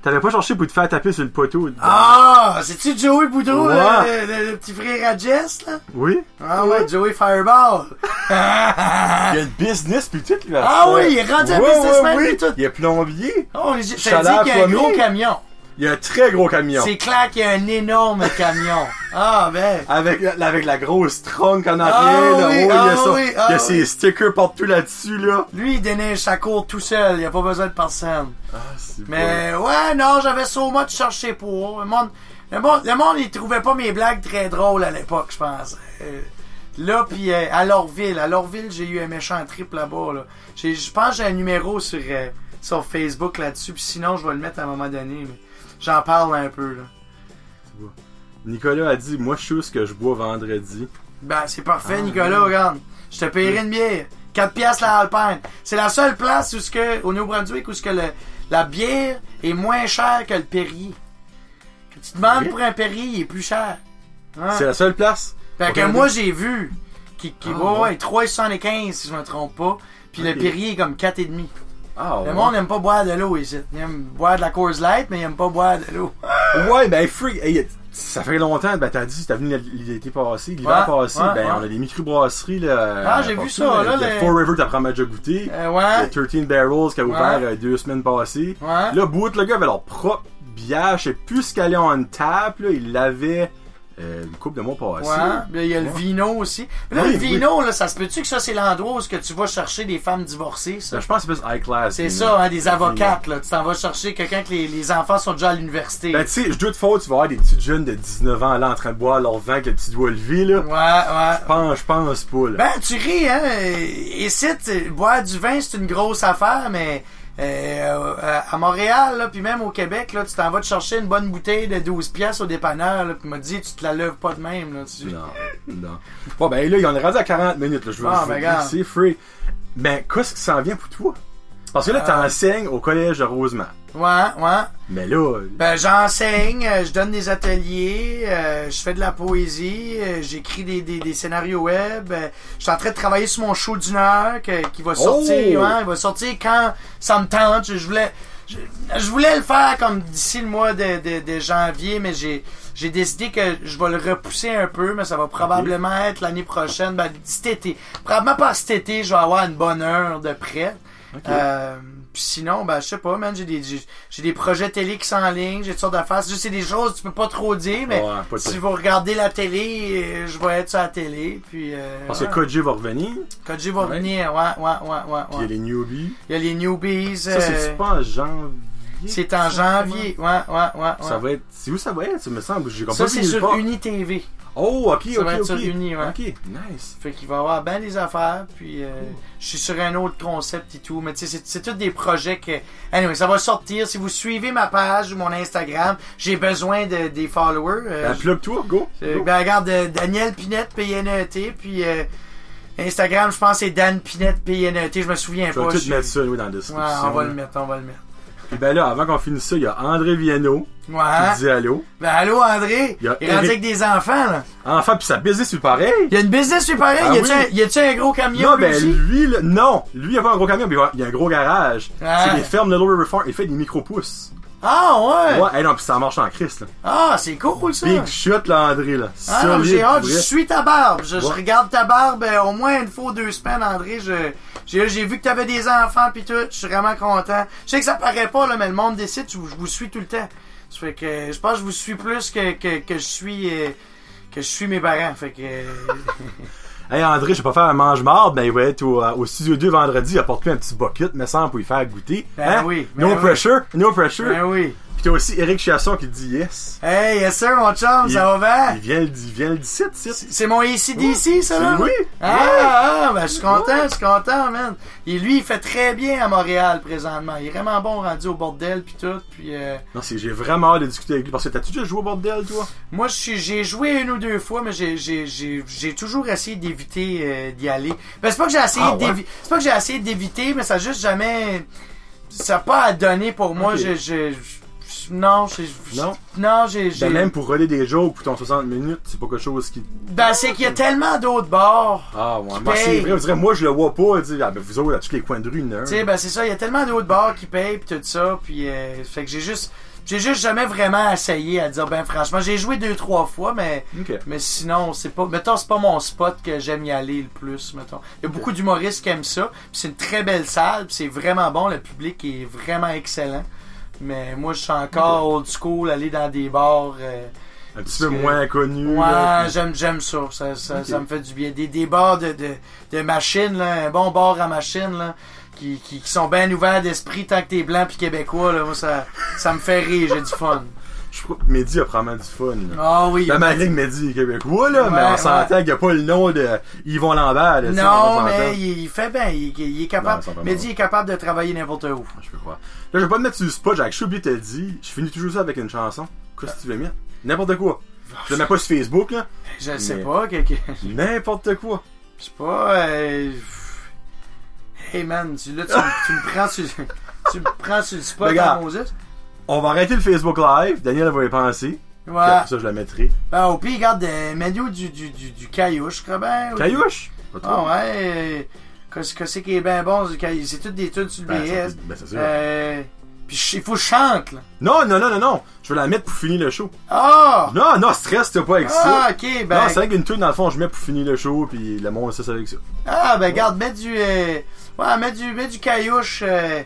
T'avais pas cherché pour te faire taper sur le poteau. Ah, c'est-tu Joey Boudreau, Ouais. le, le- le petit frère à Jess, là? Oui? Ah ouais, Joey Fireball. <laughs> Il y a le business puis tout, là. Ah oui, il est rendu un businessman oui. puis tout. Il est plombier. Oh, Chaleur dit qu'il y a un gros camion. Il y a un très gros camion. C'est clair qu'il y a un énorme camion. Ah, ben. Avec, la- avec la grosse trunk en arrière, Ah là. oui, Oh, il y a, ah ça. oui, il y ah a ses oui. stickers partout là-dessus, là. Lui, il déneige sa cour tout seul. Il n'y a pas besoin de personne. Ah, c'est Mais ouais, non, j'avais so much cherché pour. Le monde, le monde, le monde, il trouvait pas mes blagues très drôles à l'époque, je pense. Euh, là, puis euh, à Lorville. À Lorville, j'ai eu un méchant trip là-bas. Là. J'ai- Je pense que j'ai un numéro sur, euh, sur Facebook là-dessus. Puis sinon, je vais le mettre à un moment donné. Mais j'en parle un peu. Là. Nicolas a dit, moi, je sais ce que je bois vendredi. Ben, c'est parfait, Ah, Nicolas, oui. regarde. Je te payerai une bière. 4 piastres la Alpine. C'est la seule place où ce que, au Nouveau-Brunswick où ce que le, la bière est moins chère que le Perrier. Que tu demandes Oui. pour un Perrier, il est plus cher. Hein? C'est la seule place? Fait que moi, j'ai vu qui, qui Ah, ouais, ouais. ouais, 3,75 si je me trompe pas. Puis le Perrier est comme 4,5. Ah, Le monde n'aime pas boire de l'eau ici. Il aime boire de la Coors Light, mais il aime pas boire de l'eau. <laughs> Ouais, ben, freak. hey, ça fait longtemps, ben, t'as dit, t'as venu l'été passé, l'hiver Ouais, passé, ouais, ben, on a des microbrasseries, là. Ah, j'ai vu ça, là, a les- Four River, t'apprends à déjà goûter. Euh, ouais. 13 Barrels qui a ouvert euh, deux semaines passées. Ouais. Là, Boot, le gars avait leur propre bière. Je sais plus ce qu'elle est en tap, là. Il l'avait euh, une couple de mois passés. Ouais, il y a le Ouais. vino aussi. Là, Oui, le vino, là, ça se peut-tu que ça, c'est l'endroit où est-ce que tu vas chercher des femmes divorcées, ça? Ben, je pense que c'est plus high class. C'est ça, hein, des avocates, là. Tu t'en vas chercher quelqu'un que les, les enfants sont déjà à l'université. Ben, tu sais, je doute fort, tu vas avoir des petites jeunes de 19 ans là en train de boire leur vin avec le petit doigt levé, là. ouais, ouais. Je pense, je pense pas, là. Ben, tu ris, hein. Ici, tu- boire du vin, c'est une grosse affaire, mais euh, à Montréal, là, puis même au Québec, là, tu t'en vas te chercher une bonne bouteille de 12 pièces au dépanneur, là, puis m'a dit, tu te la lèves pas de même, là. Tu... Non, non. Bon, ben là, il en est rendu à 40 minutes, là. Je veux Ah, ben. C'est free. Ben, qu'est-ce qui s'en vient pour toi? Parce que là, Euh. t'enseignes au collège de Rosemont. Ouais, ouais. Mais là, Ben, j'enseigne, euh, je donne des ateliers, euh, je fais de la poésie, euh, j'écris des, des, des scénarios web. euh, je suis en train de travailler sur mon show d'une heure que- qui va sortir, Oh! ouais, il va sortir quand ça me tente. Je, je voulais, je, je voulais le faire comme d'ici le mois de, de, de janvier, mais j'ai j'ai décidé que je vais le repousser un peu, mais ça va probablement être l'année prochaine, ben cet été. Probablement pas cet été, je vais avoir une bonne heure de prêt. Ok. Euh, puis sinon, ben, je sais pas, man, j'ai des, j'ai, j'ai des projets télé qui sont en ligne, j'ai toutes sortes d'affaires. C'est des choses que tu peux pas trop dire, mais Ouais, si vous regardez la télé, euh, je vais être sur la télé, puis euh, Parce ouais. que KJ va revenir, je va Ouais. venir, ouais, ouais, ouais, ouais, puis il y a les newbies. Il y a les newbies, Ça, euh, c'est pas en janvier? c'est en janvier, ouais, ouais, ouais. Ça va être. C'est où ça va être, ça me semble? J'ai Ça, c'est sur. UniTV. Oh, ok, Ça ok, va être ok. sur Uni, ouais. Ok, nice. Fait qu'il va y avoir bien des affaires, puis euh, je suis sur un autre concept et tout, mais tu sais, c'est, c'est tous des projets que... Anyway, ça va sortir. Si vous suivez ma page ou mon Instagram, j'ai besoin de, des followers. euh, Ben, plug-toi, go. Euh, go. ben, regarde, euh, Daniel Pinette, PNET, puis euh, Instagram, je pense c'est Dan Pinette, PNET, je me souviens Je pas. vais tout je- mettre ça, dans la Ouais, description. on va le mettre, on va le mettre. Puis ben là, avant qu'on finisse ça, il y a André Viano Ouais. qui dit allô. Ben, allô, André? Il y a Il est rendu avec des enfants, là. Enfin, puis sa business, c'est pareil. Il y a une business super pareil. Ah y a-tu oui. un, gros camion, Non, lui ben aussi? lui, là, non. Lui, il a pas un gros camion, mais il y a un gros garage. Ah. C'est des fermes de Lower River Farm. Il fait des micro-pousses. Ah, ouais. Ouais, hey, non, puis ça marche en Christ, là. Ah, c'est cool, ça. Big shot, là, André, là. Ah, non, j'ai hâte, je suis ta barbe. Je, je regarde ta barbe euh, au moins une fois ou deux semaines, André. Je, j'ai, j'ai vu que t'avais des enfants pis tout. Je suis vraiment content. Je sais que ça paraît pas, là, mais le monde décide, je, vous- je vous suis tout le temps. Ça fait que je pense que je vous suis plus que, que, que je suis euh, que je suis mes parents. Fait que euh, <laughs> Hey, André, je vais pas faire un mange-marde, mais il va être au, euh, au studio 2 vendredi. Il apporte lui un petit bucket, mais ça, pour y faire goûter. Ben Hein? oui, No ben oui. pressure, no pressure. ben oui. T'as aussi Eric Chasson qui dit yes. Hey, yes sir, mon chum, Il- ça va bien? Il vient le, il vient le 17, c'est C'est mon ACDC, ça, là? Oui. Ah, ah, ben, je suis content, je suis content, man. Et lui, il fait très bien à Montréal, présentement. Il est vraiment bon rendu au bordel, puis tout, puis... Euh, Non, j'ai vraiment hâte de discuter avec lui. Parce que t'as-tu déjà joué au bordel, toi? Moi, j'ai joué une ou deux fois, mais j'ai, toujours essayé d'éviter euh, d'y aller. Ben, c'est pas que j'ai essayé Ah, ouais? c'est pas que j'ai essayé d'éviter, mais ça a juste jamais, ça a pas à donner pour moi. Ok. Je, je, je- non, j'ai, Non? non, j'ai, Ben, même pour relayer des jokes pour ton 60 minutes, c'est pas quelque chose qui. ben, c'est qu'il y a tellement d'autres bars. Ah, ouais. Paye. c'est vrai, on dirait, moi, je le vois pas, sais, ah, ben, vous autres, à tous les coins de rue. Tu sais, ben, c'est ça, il y a tellement d'autres bars qui payent pis tout ça, puis euh, fait que j'ai juste, j'ai juste jamais vraiment essayé à dire, ben, franchement, j'ai joué deux, trois fois, mais. Mais sinon, c'est pas. Mettons, c'est pas mon spot que j'aime y aller le plus, mettons. Il y a beaucoup d'humoristes qui aiment ça. Puis c'est une très belle salle, puis c'est vraiment bon. Le public est vraiment excellent. Mais moi, je suis encore old school, aller dans des bars. euh, Un petit peu que- moins connu. Ouais, j'aime, j'aime ça. Ça, ça, ça me fait du bien. Des, des bars de, de, de machines, là, un bon bar à machine, là, qui, qui, qui sont bien ouverts d'esprit tant que t'es blanc puis québécois, là. Moi, ça, ça me fait rire, j'ai du fun. Je crois que Mehdi a probablement du fun. là. Ah oui. Ben, malgré que Mehdi est québécois, là, mais Ouais, on s'entend qu'il n'y a pas le nom de Yvon Lambert. là, tu sais, on Non, s'entend. mais il, il fait bien. Il, il est capable. Est capable de travailler n'importe où. Je peux croire. Là, je vais pas te mettre sur le spot, Jacques. J'ai oublié de te le dire. Je finis toujours ça avec une chanson. Qu'est-ce que tu veux mettre? N'importe quoi. Je le mets pas sur Facebook, là. Je ne sais Mais- pas. Que, que- N'importe quoi. je sais pas. euh, Hey man, tu, là, tu, me- tu me prends sur. <laughs> Tu me prends sur le spot Regarde. Moses? On va arrêter le Facebook Live. Daniel va y penser. Ouais. après ça, je la mettrai. Ben, au pire, regarde, euh, mets-nous du, du, du, du caillouche, ou- Caillouche? Ah ouais. euh, Qu'est-ce que c'est qui est bien bon? du caillou- C'est toutes des tunes sur le Ben, BS. ben, c'est sûr. Euh, Puis il faut que je chante, là. Non, non, non, non, non. Je vais la mettre pour finir le show. Ah! Non, non, stress, t'as pas avec ça. Ah, ok, ben. Non, c'est vrai qu'une tune, dans le fond, je mets pour finir le show, puis le monde, ça, c'est avec ça. Ah, ben, regarde, mets du. euh, Ouais, mets du, mets du caillouche euh,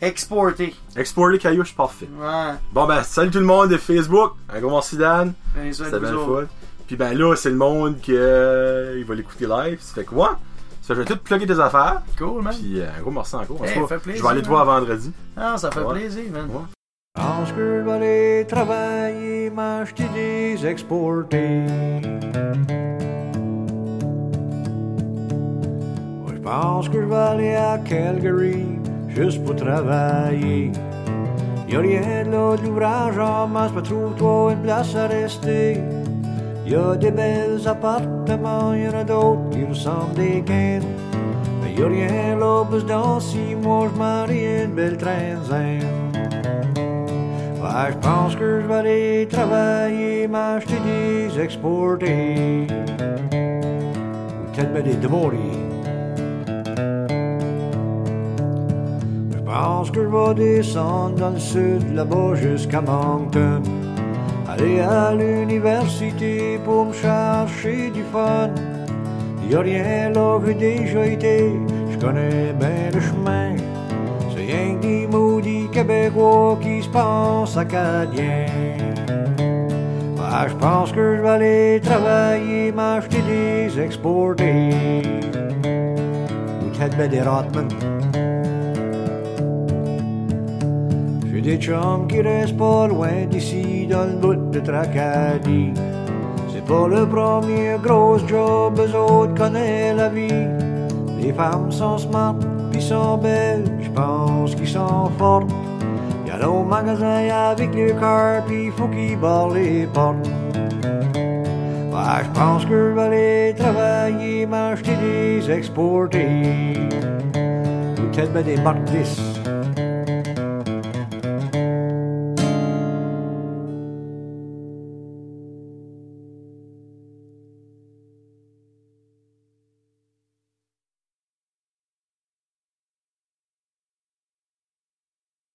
exporté. Exporter caillouche, parfait. Ouais. Bon, ben, salut tout le monde de Facebook. Un gros merci, Dan. Ben, C'était bien fun. Puis ben là, c'est le monde qui euh, il va l'écouter live. Ça fait quoi? Ça fait que je vais tout plugger tes affaires. Cool, man. Puis euh, un gros morceau encore. En Hey, tout cas, fait plaisir, je vais aller te voir vendredi. Ah, ça fait Ouais. plaisir, man. Ouais. Pense que je vais aller travailler, m'acheter des exportés. Je pense que je vais aller à Calgary, juste pour travailler. Y'a rien là de l'ouvrage en masse, pas trouve-toi une place à rester. Y'a des belles appartements, y'en a d'autres qui ressemblent des cannes. Mais y'a rien là, plus dans six mois, je marie une belle trenzaine. Ouais, je pense que je vais aller travailler, m'acheter des exportés. Peut-être des démolés. Pense que je vais descendre dans le sud, là-bas jusqu'à Moncton. Aller à l'université pour me chercher du fun. Y a rien là que déjà été, je connais bien le chemin. C'est rien que des maudits Québécois qui se pensent acadiens. Ouais, je pense que je vais aller travailler, m'acheter des exportés. Ou peut-être des. Des chums qui restent pas loin d'ici, dans le bout de Tracadie. C'est pas le premier gros job, eux autres connaissent la vie. Les femmes sont smart, pis sont belles, je pense qu'ils sont fortes. Y'a au magasin avec le cœur, pis faut qu'ils barrent les portes. Ouais, je pense que je vais aller travailler, m'acheter des exportés. Peut-être ben des marques 10.